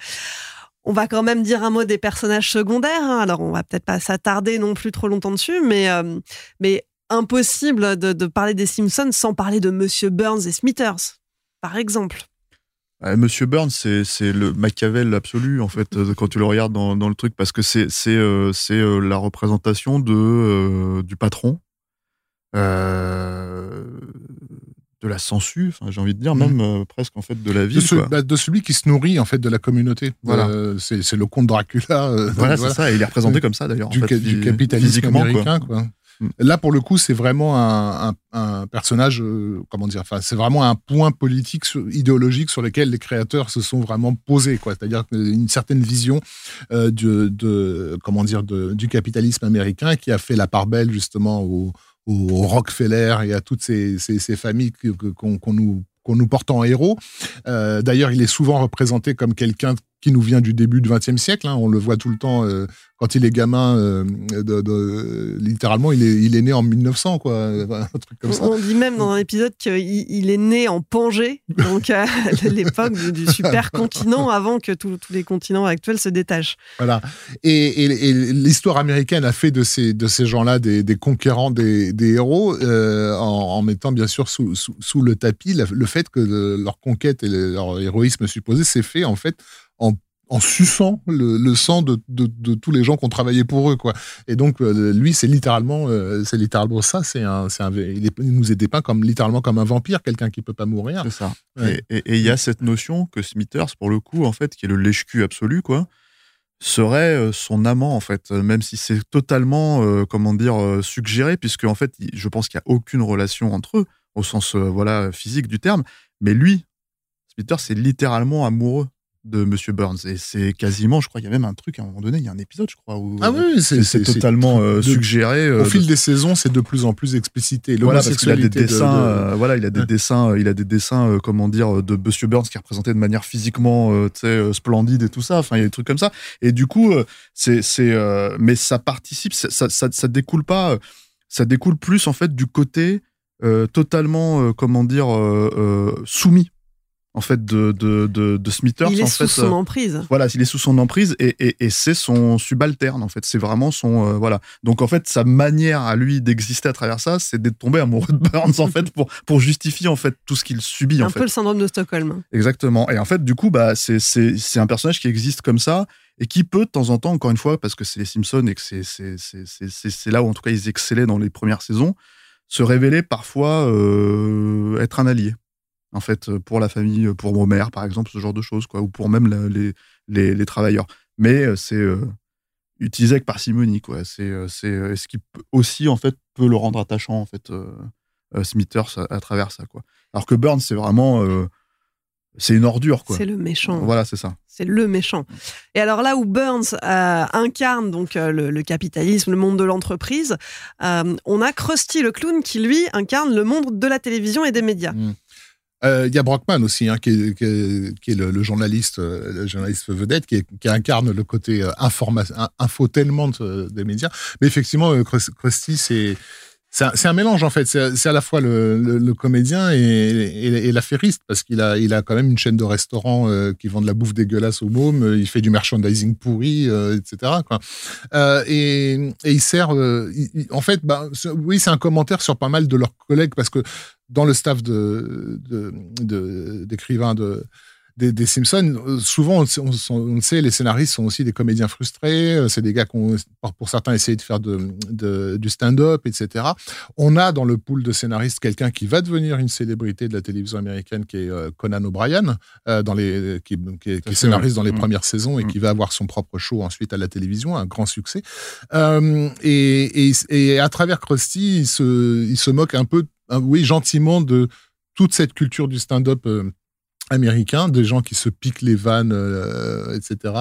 On va quand même dire un mot des personnages secondaires. hein. Alors, on va peut-être pas s'attarder non plus trop longtemps dessus, mais, euh, mais impossible de, de parler des Simpsons sans parler de Monsieur Burns et Smithers, par exemple. Ouais, Monsieur Burns, c'est le Machiavel absolu en fait euh, quand tu le regardes dans, dans le truc parce que c'est euh, euh, la représentation de euh, du patron, euh, de la censure, j'ai envie de dire, Mhm. même euh, presque en fait de la de, vie. ce- bah, de celui qui se nourrit en fait de la communauté. Voilà. Euh, c'est le comte Dracula. euh, Voilà, c'est ça. Et il est représenté comme ça d'ailleurs. en du, fait, ca- du capitalisme quoi. américain. Quoi. Là, pour le coup, c'est vraiment un, personnage, euh, comment dire, enfin, c'est vraiment un point politique, idéologique sur lequel les créateurs se sont vraiment posés, quoi. C'est-à-dire une certaine vision euh, de, comment dire, du capitalisme américain qui a fait la part belle justement au, Rockefeller et à toutes ces, familles qu'on nous porte en héros. Euh, D'ailleurs, il est souvent représenté comme quelqu'un qui nous vient du début du XXe siècle. hein. On le voit tout le temps euh, quand il est gamin. euh, de- de- littéralement, il est, il est né en 1900, quoi, un truc comme ça. On dit même dans un épisode qu'il il est né en Pangée, donc à l'époque du, du supercontinent, avant que tous tous les continents actuels se détachent. Voilà. Et, et- et l'histoire américaine a fait de ces, de ces gens-là des, des conquérants, des, des héros, euh, en, en mettant bien sûr sous, sous, sous le tapis la- le fait que le- leur conquête et le- leur héroïsme supposé s'est fait en fait en en suçant le, le sang de, de, de tous les gens qui ont travaillé pour eux quoi et donc euh, lui c'est littéralement euh, c'est littéralement ça c'est un, c'est un il, est- il nous est dépeint comme littéralement comme un vampire quelqu'un qui peut pas mourir C'est ça. Ouais. Et- il y a cette notion que Smithers, pour le coup, en fait, qui est le lèche-cul absolu, quoi, serait euh, son amant, en fait, même si c'est totalement, euh, comment dire, suggéré, puisque, en fait, je pense qu'il n'y a aucune relation entre eux, au sens, voilà, physique du terme. Mais lui, Smithers, c'est littéralement amoureux de Monsieur Burns. Et c'est quasiment, je crois, il y a même un truc, à un moment donné, il y a un épisode, je crois, où ah oui c'est totalement euh, suggéré. euh, au de- fil des saisons c'est de plus en plus explicité voilà, parce qu'il a des dessins, de- euh, voilà, il a des Ouais. dessins, il a des dessins, euh, comment dire, de Monsieur Burns qui est représenté de manière physiquement, splendide et tout ça. Enfin, il y a des trucs comme ça. Et du coup, c'est, c'est, mais ça participe, ça, ça, ça, ça découle pas, ça découle plus en fait du côté totalement, comment dire, soumis en fait de de de, de Smithers. il est en sous fait, son euh, emprise. voilà, il est sous son emprise et, et, et c'est son subalterne en fait. C'est vraiment son euh, voilà. Donc en fait, sa manière à lui d'exister à travers ça, c'est d'être tombé amoureux de Burns en fait pour pour justifier en fait tout ce qu'il subit un en peu fait. le syndrome de Stockholm. Exactement. Et en fait, du coup, bah c'est c'est c'est un personnage qui existe comme ça et qui peut de temps en temps, encore une fois, parce que c'est les Simpsons et que c'est là où en tout cas ils excellaient dans les premières saisons, se révéler parfois euh, être un allié. En fait, euh, pour la famille, pour Homer, par exemple, ce genre de choses, quoi, ou pour même la- les, les, les travailleurs. Mais euh, c'est euh, utilisé avec parcimonie, quoi. C'est euh, euh, ce qui aussi, en fait, peut le rendre attachant, en fait, euh, euh, Smithers à, à travers ça, quoi. Alors que Burns, c'est vraiment, euh, c'est une ordure, quoi. C'est le méchant. Voilà, c'est ça. C'est le méchant. Et alors là où Burns euh, incarne donc euh, le, le capitalisme, le monde de l'entreprise, euh, on a Krusty le clown qui lui incarne le monde de la télévision et des médias. Euh, Il y a Brockman aussi, hein, qui est, euh, le journaliste vedette, qui, incarne le côté euh, informa- in- infotainment euh, des médias. Mais effectivement, euh, Krus- Krusty, c'est c'est un, mélange en fait. C'est à la fois le, comédien et, et, et l'affairiste parce qu'il a, quand même une chaîne de restaurants euh, qui vend de la bouffe dégueulasse aux mômes. euh, Il fait du merchandising pourri, euh, etc. Et, il sert. en fait, bah, oui, c'est un commentaire sur pas mal de leurs collègues parce que dans le staff d'écrivains de, des, des Simpsons, euh, souvent, on, le sait- on, on le sait, les scénaristes sont aussi des comédiens frustrés. euh, C'est des gars qui ont, pour- certains, essayé de faire de, de- du stand-up, etc. On a dans le pool de scénaristes quelqu'un qui va devenir une célébrité de la télévision américaine, qui est euh, Conan O'Brien, euh, dans les, qui, qui est, qui est scénariste dans les Mm. premières saisons et Mm. qui va avoir son propre show ensuite à la télévision, un grand succès. Euh, et, et, et à travers Krusty, il se, il se moque un peu, oui, gentiment de toute cette culture du stand-up euh, américain, des gens qui se piquent les vannes, euh, etc.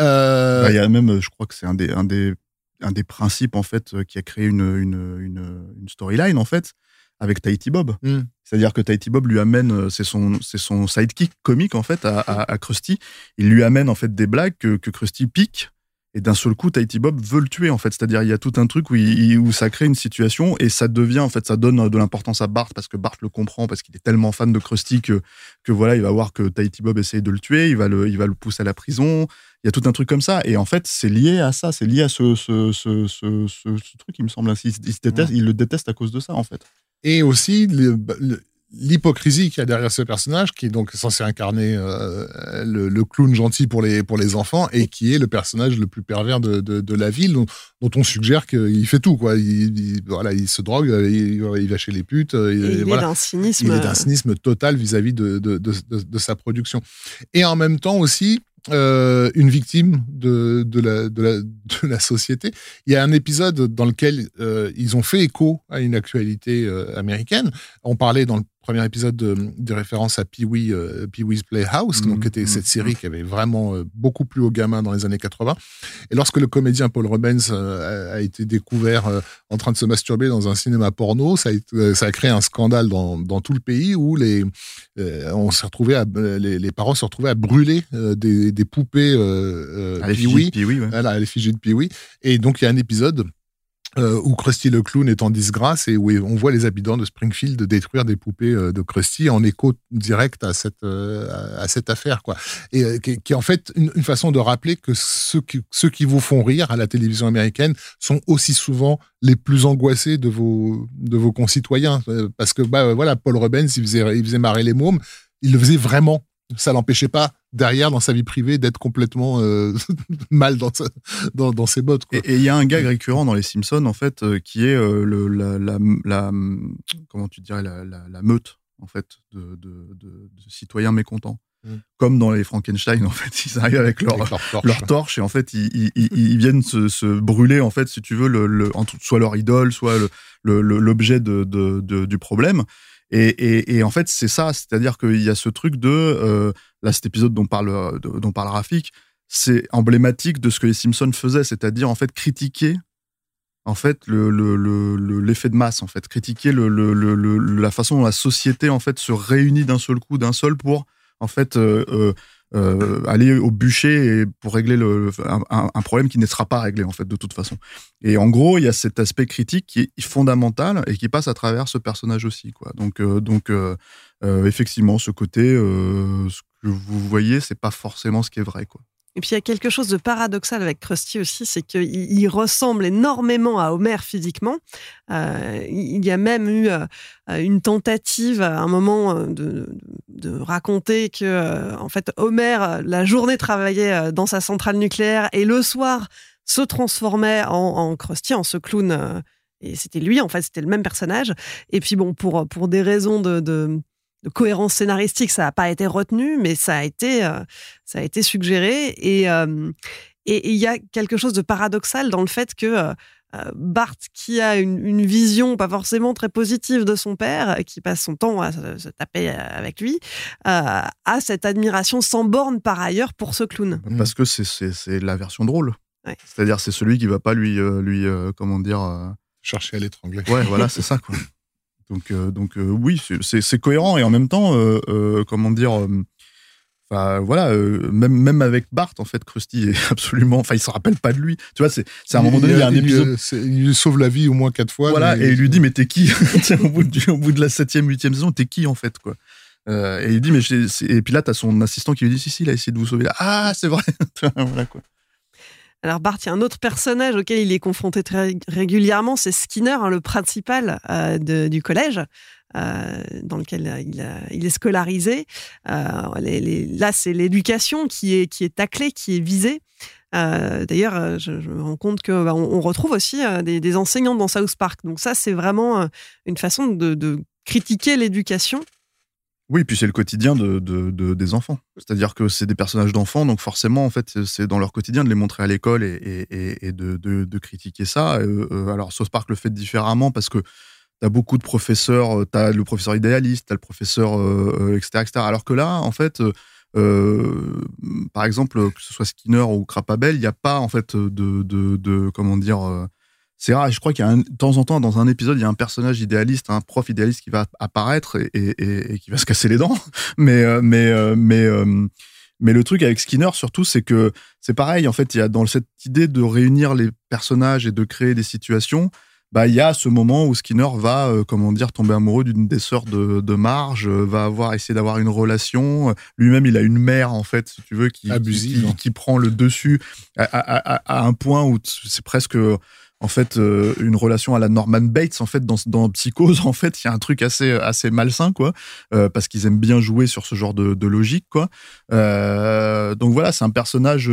Euh, Bah, Il y a même, je crois que c'est un des, un des, un des principes en fait qui a créé une, une, une, une storyline en fait avec Tahiti Bob. Mm. C'est-à-dire que Tahiti Bob lui amène, euh, c'est son, c'est son sidekick comique en fait à, à, à Krusty. Il lui amène en fait des blagues que, que Krusty pique. Et d'un seul coup, Tahiti Bob veut le tuer en fait. C'est-à-dire il y a tout un truc où, il- où ça crée une situation et ça devient en fait, ça donne de l'importance à Bart parce que Bart le comprend parce qu'il est tellement fan de Krusty que, que voilà, il va voir que Tahiti Bob essaye de le tuer, il va le, il va le pousser à la prison. Il y a tout un truc comme ça. Et en fait, c'est lié à ça. C'est lié à ce, ce, ce, ce, truc, il me semble. Il, se déteste, il le déteste à cause de ça, en fait. Et aussi le- le- l'hypocrisie qu'il y a derrière ce personnage, qui est donc censé incarner euh, le, le clown gentil pour les, pour les enfants, et qui est le personnage le plus pervers de, de, de la ville, dont, dont on suggère qu'il fait tout. Quoi. Il, il- voilà, il se drogue, il, il va chez les putes. euh, il est d'un cynisme. Il est d'un cynisme total vis-à-vis de- de sa production. Et en même temps aussi, euh, une victime de, de, la, de, la, de la société. Il y a un épisode dans lequel euh, ils ont fait écho à une actualité euh, américaine. On parlait dans le premier épisode de, de référence à Pee-wee, Pee-wee's Playhouse, donc qui était mhm, cette série qui avait vraiment beaucoup plu aux gamins dans les années 80. Et lorsque le comédien Paul Rubens a, a été découvert en train de se masturber dans un cinéma porno, ça a, été- ça a créé un scandale dans, dans tout le pays où les, on s'est retrouvé à, les, les parents se retrouvaient à brûler des, des poupées euh, euh, À l'effigie Pee-wee. de Pee-wee, ouais. Voilà, à l'effigie de Pee-wee. Et donc, il y a un épisode euh, où Krusty le clown est en disgrâce et où on voit les habitants de Springfield détruire des poupées euh, de Krusty en écho direct à cette, euh, à- cette affaire. Quoi. Et euh, qui, est- qui est en fait une, une façon de rappeler que ceux qui, ceux qui vous font rire à la télévision américaine sont aussi souvent les plus angoissés de vos, de vos concitoyens. Parce que bah, voilà, Paul Rubens, il faisait, il faisait marrer les mômes, il le faisait vraiment. Ça l'empêchait pas derrière dans sa vie privée d'être complètement euh, mal dans, sa- dans, dans ses bottes. Quoi. Et il y a un gag récurrent dans les Simpsons, en fait, euh, qui est euh, le, la, la, la- comment tu dirais, la, meute, en fait, de, de, de- de citoyens mécontents. Mm. Comme dans les Frankenstein, en fait, ils arrivent avec leur, Avec leur torche. leur torche et en fait, ils, ils, ils- ils viennent se, se brûler, en fait, si tu veux, le, le- entre- soit leur idole, soit l'objet de- du problème. Et, en fait, c'est ça, c'est-à-dire qu'il y a ce truc de, euh, là, cet épisode dont parle, de- dont parle Rafik, c'est emblématique de ce que les Simpsons faisaient, c'est-à-dire en fait critiquer en fait le le- le- le- l'effet de masse en fait critiquer la façon dont la société en fait se réunit d'un seul coup d'un seul pour en fait euh, euh, euh, aller au bûcher pour régler le, un, problème qui ne sera pas réglé en fait de toute façon. Et en gros il y a cet aspect critique qui est fondamental et qui passe à travers ce personnage aussi quoi. Donc euh, donc euh, effectivement ce côté ce que vous voyez c'est pas forcément ce qui est vrai quoi. Et puis il y a quelque chose de paradoxal avec Krusty aussi, c'est qu'il il ressemble énormément à Homer physiquement. Il y a même eu une tentative à un moment de, de raconter que euh, en fait Homer euh, la journée travaillait euh, dans sa centrale nucléaire et le soir se transformait en, en en ce clown. et c'était lui, en fait, c'était le même personnage. Et puis bon, pour, pour des raisons de, cohérence scénaristique, ça n'a pas été retenu, mais ça a été, ça a été suggéré. Et euh, et il y a quelque chose de paradoxal dans le fait que Bart, qui a une, une vision pas forcément très positive de son père, euh, qui passe son temps à se, se taper euh, avec lui, euh, a cette admiration sans borne par ailleurs pour ce clown. Parce que c'est- c'est c'est la version drôle. Ouais. C'est-à-dire, c'est celui qui va pas lui, euh, lui euh, comment dire. euh, Chercher à l'étrangler. Ouais, voilà, c'est ça, quoi. Donc, euh, donc euh, oui, c'est- c'est c'est cohérent et en même temps, euh, euh, comment dire. Enfin, voilà, euh, même, même avec Bart, en fait, Krusty est absolument. Enfin, il se rappelle pas de lui. Tu vois, c'est c'est à un moment donné, il y a un lui- épisode. c'est- il lui sauve la vie au moins quatre fois. Voilà, mais- et il lui dit, mais t'es qui? Tiens, au, bout du- au bout de la septième, huitième saison, t'es qui en fait quoi? Euh, Et il dit, mais et puis là, t'as son assistant qui lui dit, si, si, il a essayé de vous sauver. Ah, c'est vrai. voilà quoi. Alors Bart, il y a un autre personnage auquel il est confronté très régulièrement, c'est Skinner, hein, le principal euh, de- du collège. Euh, dans lequel euh, il, est scolarisé. Euh, là, c'est l'éducation qui est, qui est taclée, qui est visée. D'ailleurs, je, me rends compte que bah, on, retrouve aussi des, enseignants dans South Park. Donc ça, c'est vraiment une façon de, critiquer l'éducation. Oui, puis c'est le quotidien de, de- de- des enfants. C'est-à-dire que c'est des personnages d'enfants, donc forcément, en fait, c'est- dans leur quotidien de les montrer à l'école et, de, critiquer ça. Alors, South Park le fait différemment parce que beaucoup de professeurs, tu as le professeur idéaliste, tu as le professeur, euh, euh, etc., etc. Alors que là, en fait, euh, euh, par exemple, que ce soit Skinner ou Crapabel, il n'y a pas, en fait, de, de, comment dire... euh, c'est rare, je crois qu'il y a de temps en temps, dans un épisode, il y a un personnage idéaliste, un prof idéaliste qui va apparaître et, et- et- qui va se casser les dents. Mais, euh, mais, euh, mais, euh, mais le truc avec Skinner, surtout, c'est que c'est pareil. En fait, il y a dans cette idée de réunir les personnages et de créer des situations, bah, il y a ce moment où Skinner va, euh, comment dire, tomber amoureux d'une des sœurs de, de Marge, euh, va avoir essayé d'avoir une relation. Lui-même, il a une mère, en fait, si tu veux, qui, Abusive, qui, qui prend le dessus à, à- à- à un point où c'est presque en fait euh, une relation à la Norman Bates en fait dans, dans Psychose en fait il y a un truc assez assez malsain quoi euh, parce qu'ils aiment bien jouer sur ce genre de, de logique quoi Euh, donc voilà c'est un personnage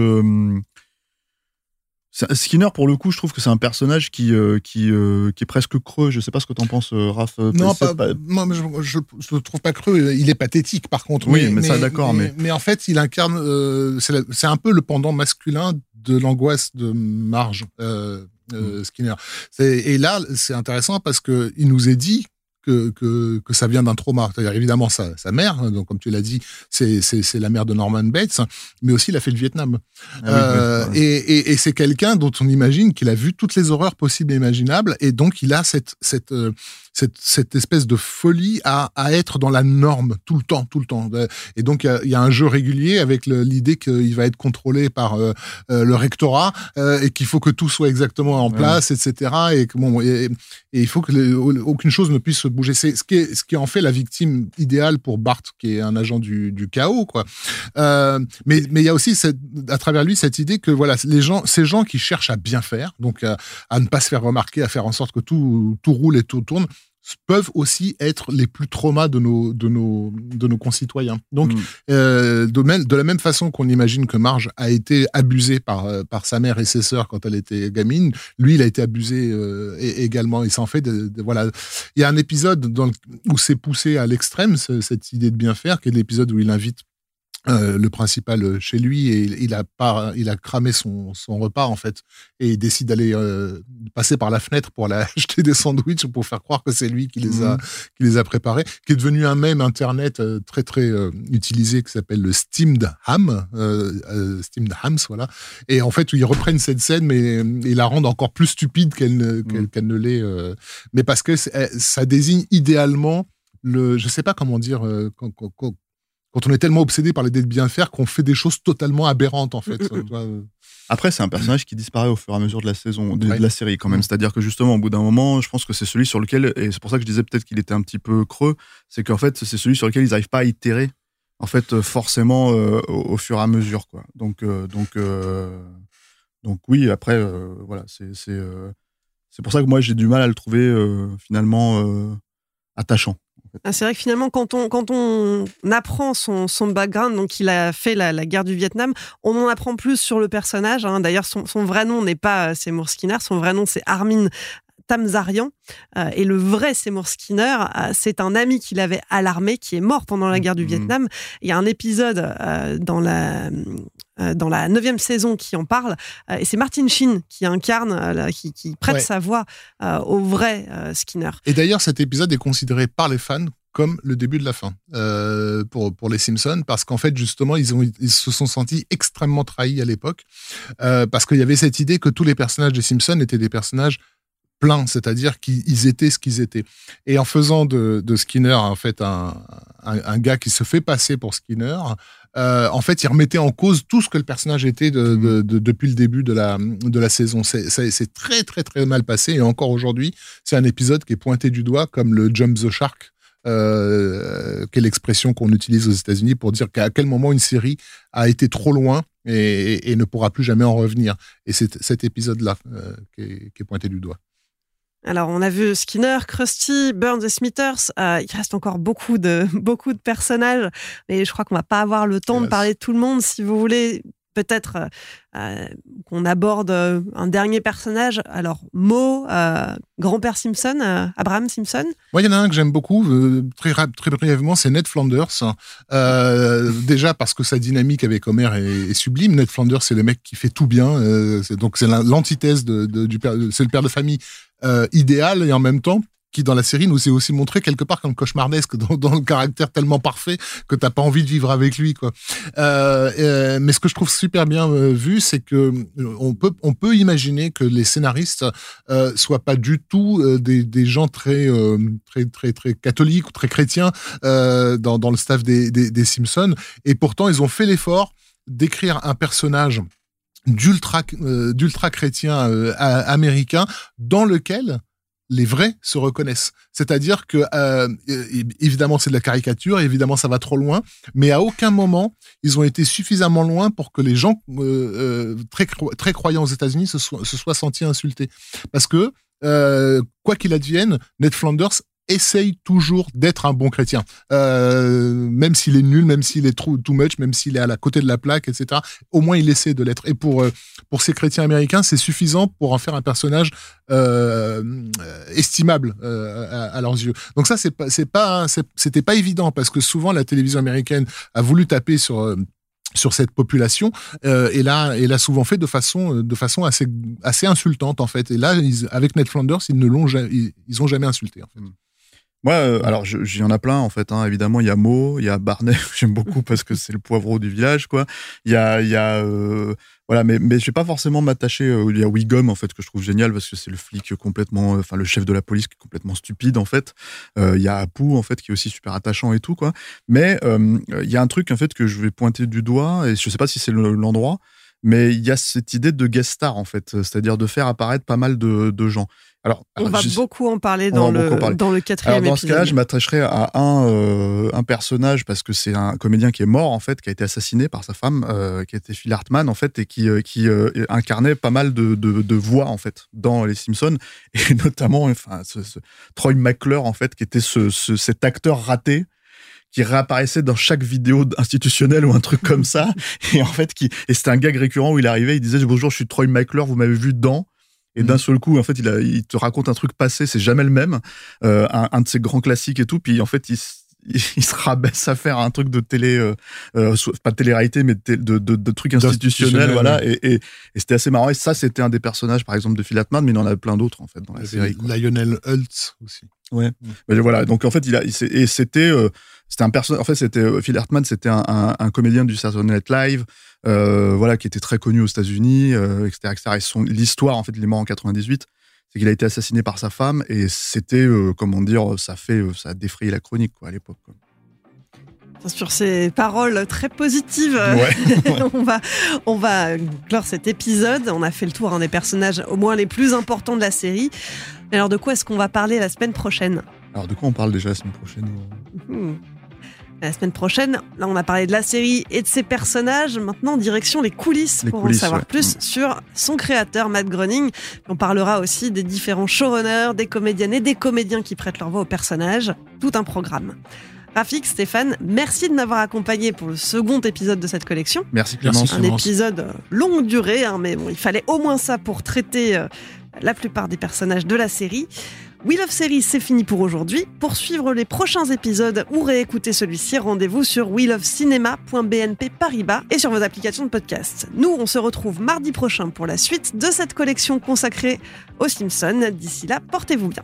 Skinner pour le coup je trouve que c'est un personnage qui euh, qui euh, qui est presque creux je sais pas ce que t'en penses euh, Raph euh, Non, c'est pas, moi, je, je, je le trouve pas creux. Il est pathétique, par contre. Oui, mais ça, d'accord, Mais, mais- en fait, il incarne. euh, c'est un peu le pendant masculin de l'angoisse de Marge euh, Mm. euh, Skinner. Et là, c'est intéressant parce que il nous est dit. Que, que, que ça vient d'un trauma. C'est-à-dire évidemment sa, sa mère, hein, donc comme tu l'as dit, c'est c'est- c'est la mère de Norman Bates, mais aussi il a fait le Vietnam. Ah oui, Euh, oui, et et, et c'est quelqu'un dont on imagine qu'il a vu toutes les horreurs possibles et imaginables, et donc il a cette, cette, euh, cette, cette espèce de folie à, à être dans la norme tout le temps, tout le temps. Euh, Et donc il y y a un jeu régulier avec l'idée qu'il va être contrôlé par euh, euh, le rectorat euh, et qu'il faut que tout soit exactement en Ouais. place, etc. Et que bon, et, et il faut que aucune chose ne puisse se bouger. C'est ce qui est, ce qui en fait la victime idéale pour Bart, qui est un agent du, du chaos, quoi. Euh, mais mais il y a aussi cette, à travers lui cette idée que voilà les gens ces gens qui cherchent à bien faire donc à, à ne pas se faire remarquer à faire en sorte que tout tout roule et tout tourne peuvent aussi être les plus traumas de nos de nos de nos concitoyens. Donc Mm. euh, de, même, de la même façon qu'on imagine que Marge a été abusée par euh, par sa mère et ses sœurs quand elle était gamine lui il a été abusé euh, également. Il s'en fait de, de- voilà. Il y a un épisode dans le- où c'est poussé à l'extrême ce- cette idée de bien faire qui est l'épisode où il invite euh, le principal euh, chez lui et il, a pas, il a cramé son, son repas en fait et il décide d'aller euh, passer par la fenêtre pour aller acheter des sandwichs pour faire croire que c'est lui qui les a Mhm. qui les a préparés qui est devenu un mème internet euh, très très euh, utilisé qui s'appelle le steamed ham steamed hams voilà et en fait où ils reprennent cette scène mais ils la rendent encore plus stupide qu'elle ne, qu'elle, qu'elle ne l'est euh, mais parce que ça désigne idéalement le je sais pas comment dire euh, quand, on est tellement obsédé par l'idée de bien faire qu'on fait des choses totalement aberrantes en fait. Mm, mm, mm. Euh. Après, c'est un personnage qui disparaît au fur et à mesure de la saison, de, de la série quand même. C'est-à-dire que justement, au bout d'un moment, je pense que c'est celui sur lequel, et c'est pour ça que je disais peut-être qu'il était un petit peu creux, c'est qu'en fait, c'est celui sur lequel ils n'arrivent pas à itérer, en fait, euh, forcément, euh, au, au fur et à mesure, quoi. Donc, euh, donc, euh, donc oui. Après, voilà, c'est c'est pour ça que moi j'ai du mal à le trouver finalement attachant. Ah, c'est vrai que finalement, quand on, quand on apprend son, son background, donc il a fait la, la guerre du Vietnam, on en apprend plus sur le personnage. hein. D'ailleurs, son, son vrai nom n'est pas euh, Seymour Skinner, son vrai nom c'est Armin Tamzarian. Euh, et le vrai Seymour Skinner, euh, c'est un ami qu'il avait à l'armée qui est mort pendant la guerre du Mhm. Vietnam. Il y a un épisode euh, dans la dans la neuvième saison qui en parle, euh, et c'est Martin Sheen qui incarne, euh, qui, qui prête Ouais. sa voix euh, au vrai euh, Skinner. Et d'ailleurs, cet épisode est considéré par les fans comme le début de la fin euh, pour, pour les Simpsons, parce qu'en fait, justement, ils, ont, ils se sont sentis extrêmement trahis à l'époque, euh, parce qu'il y avait cette idée que tous les personnages des Simpsons étaient des personnages pleins, c'est-à-dire qu'ils étaient ce qu'ils étaient. Et en faisant de, de Skinner, en fait, un, un, un gars qui se fait passer pour Skinner, euh, en fait, il remettait en cause tout ce que le personnage était de, de- de- depuis le début de la, de la saison. C'est très, très, très mal passé. Et encore aujourd'hui, c'est un épisode qui est pointé du doigt comme le jump the shark, euh, qui est l'expression qu'on utilise aux États-Unis pour dire qu'à quel moment une série a été trop loin et, et ne pourra plus jamais en revenir. Et c'est cet épisode-là euh, qui est pointé du doigt. Alors, on a vu Skinner, Krusty, Burns et Smithers. Euh, il reste encore beaucoup de, beaucoup de personnages, mais je crois qu'on va pas avoir le temps de parler de tout le monde. Si vous voulez, peut-être euh, euh, qu'on aborde un dernier personnage. Alors, Mo, euh, grand-père Simpson, euh, Abraham Simpson. Moi, il y en a un que j'aime beaucoup, très, très brièvement, c'est Ned Flanders. Déjà parce que sa dynamique avec Homer est, est sublime. Ned Flanders, c'est le mec qui fait tout bien. donc, c'est l'an- l'antithèse de, de- du père, c'est le père de famille euh, idéal et en même temps qui dans la série nous est aussi montré quelque part comme cauchemardesque dans, dans le caractère tellement parfait que t'as pas envie de vivre avec lui quoi. Euh, euh, mais ce que je trouve super bien euh, vu, c'est que euh, on peut on peut imaginer que les scénaristes euh, soient pas du tout des, des gens très euh, très très très catholiques ou très chrétiens dans, dans le staff des, des, des Simpsons et pourtant ils ont fait l'effort d'écrire un personnage d'ultra euh, d'ultra chrétien euh, a- américain dans lequel les vrais se reconnaissent. C'est-à-dire que euh, évidemment c'est de la caricature, évidemment ça va trop loin, mais à aucun moment ils ont été suffisamment loin pour que les gens euh, euh, très très croyants aux États-Unis se, soient, se soient sentis insultés. Parce que euh, quoi qu'il advienne, Ned Flanders essaye toujours d'être un bon chrétien, euh, même s'il est nul, même s'il est too, too much, même s'il est à la côté de la plaque, etc. Au moins, il essaie de l'être. Et pour euh, pour ces chrétiens américains, c'est suffisant pour en faire un personnage euh, estimable à, leurs yeux. Donc ça, c'est pas c'est pas c'était pas évident parce que souvent la télévision américaine a voulu taper sur sur cette population et là et l'a souvent fait de façon de façon assez assez insultante en fait et là avec Ned Flanders ils ne l'ont ils, ils jamais insulté fait. Moi, euh, alors j'y en a plein en fait. Hein. Évidemment, il y a Mo, il y a Barney, j'aime beaucoup parce que c'est le poivreau du village, quoi. Il y a, il y a, euh, voilà, mais mais je vais pas forcément m'attacher. Euh, il y a Wiggum en fait que je trouve génial parce que c'est le flic complètement, enfin le chef de la police qui est complètement stupide en fait. Il y a Apu en fait qui est aussi super attachant et tout quoi. Mais il y a un truc en fait que je vais pointer du doigt et je sais pas si c'est l'endroit. mais il y a cette idée de guest star en fait, c'est-à-dire de faire apparaître pas mal de gens. Alors, on va je... beaucoup en parler dans, le, parler. dans le quatrième Alors, dans épisode. ce cas-là, je m'attacherai à un, euh, un personnage parce que c'est un comédien qui est mort en fait, qui a été assassiné par sa femme, euh, qui était Phil Hartman en fait, et qui, euh, qui incarnait pas mal de, de, de, voix en fait dans les Simpsons, et notamment enfin ce, ce Troy McClure en fait, qui était ce, ce, cet acteur raté qui réapparaissait dans chaque vidéo institutionnelle ou un truc comme ça, et en fait qui et c'était un gag récurrent où il arrivait, il disait bonjour, je suis Troy McClure, vous m'avez vu dans et d'un seul coup, en fait, il, a, il, te raconte un truc passé, c'est jamais le même, euh, un, un, de ses grands classiques et tout. Puis en fait, il, il se rabaisse à faire un truc de télé, euh, euh, pas de télé-réalité, mais de, de, de, de trucs institutionnels, voilà. Et, et, et c'était assez marrant. Et ça, c'était un des personnages, par exemple, de Phil Hartman, mais il en avait plein d'autres en fait dans la série. Quoi. Lionel Hultz aussi. Ouais. Mais voilà. Donc en fait, il a, il et c'était, euh, c'était un personnage. En fait, c'était Phil Hartman, c'était un, un, un, comédien du Saturday Night Live. Euh, voilà, qui était très connu aux États-Unis, euh, etc., etc. Et son l'histoire, en fait, il est mort en 98, c'est qu'il a été assassiné par sa femme et c'était, euh, comment dire, ça fait, ça a défrayé la chronique quoi à l'époque. Sur ces paroles très positives, ouais, ouais. on va on va clore cet épisode. On a fait le tour hein, des personnages au moins les plus importants de la série. Alors de quoi est-ce qu'on va parler la semaine prochaine Alors de quoi on parle déjà la semaine prochaine mmh. La semaine prochaine, là on a parlé de la série et de ses personnages. Maintenant, direction les coulisses les pour coulisses, en savoir ouais. plus mmh. sur son créateur, Matt Groening. On parlera aussi des différents showrunners, des comédiennes et des comédiens qui prêtent leur voix aux personnages. Tout un programme. Rafik, Stéphane, merci de m'avoir accompagné pour le second épisode de cette collection. Merci Clémence. Un épisode longue durée, hein, mais bon, il fallait au moins ça pour traiter euh, la plupart des personnages de la série. Wheel of Series, c'est fini pour aujourd'hui. Pour suivre les prochains épisodes ou réécouter celui-ci, rendez-vous sur Paribas et sur vos applications de podcast. Nous, on se retrouve mardi prochain pour la suite de cette collection consacrée aux Simpsons. D'ici là, portez-vous bien.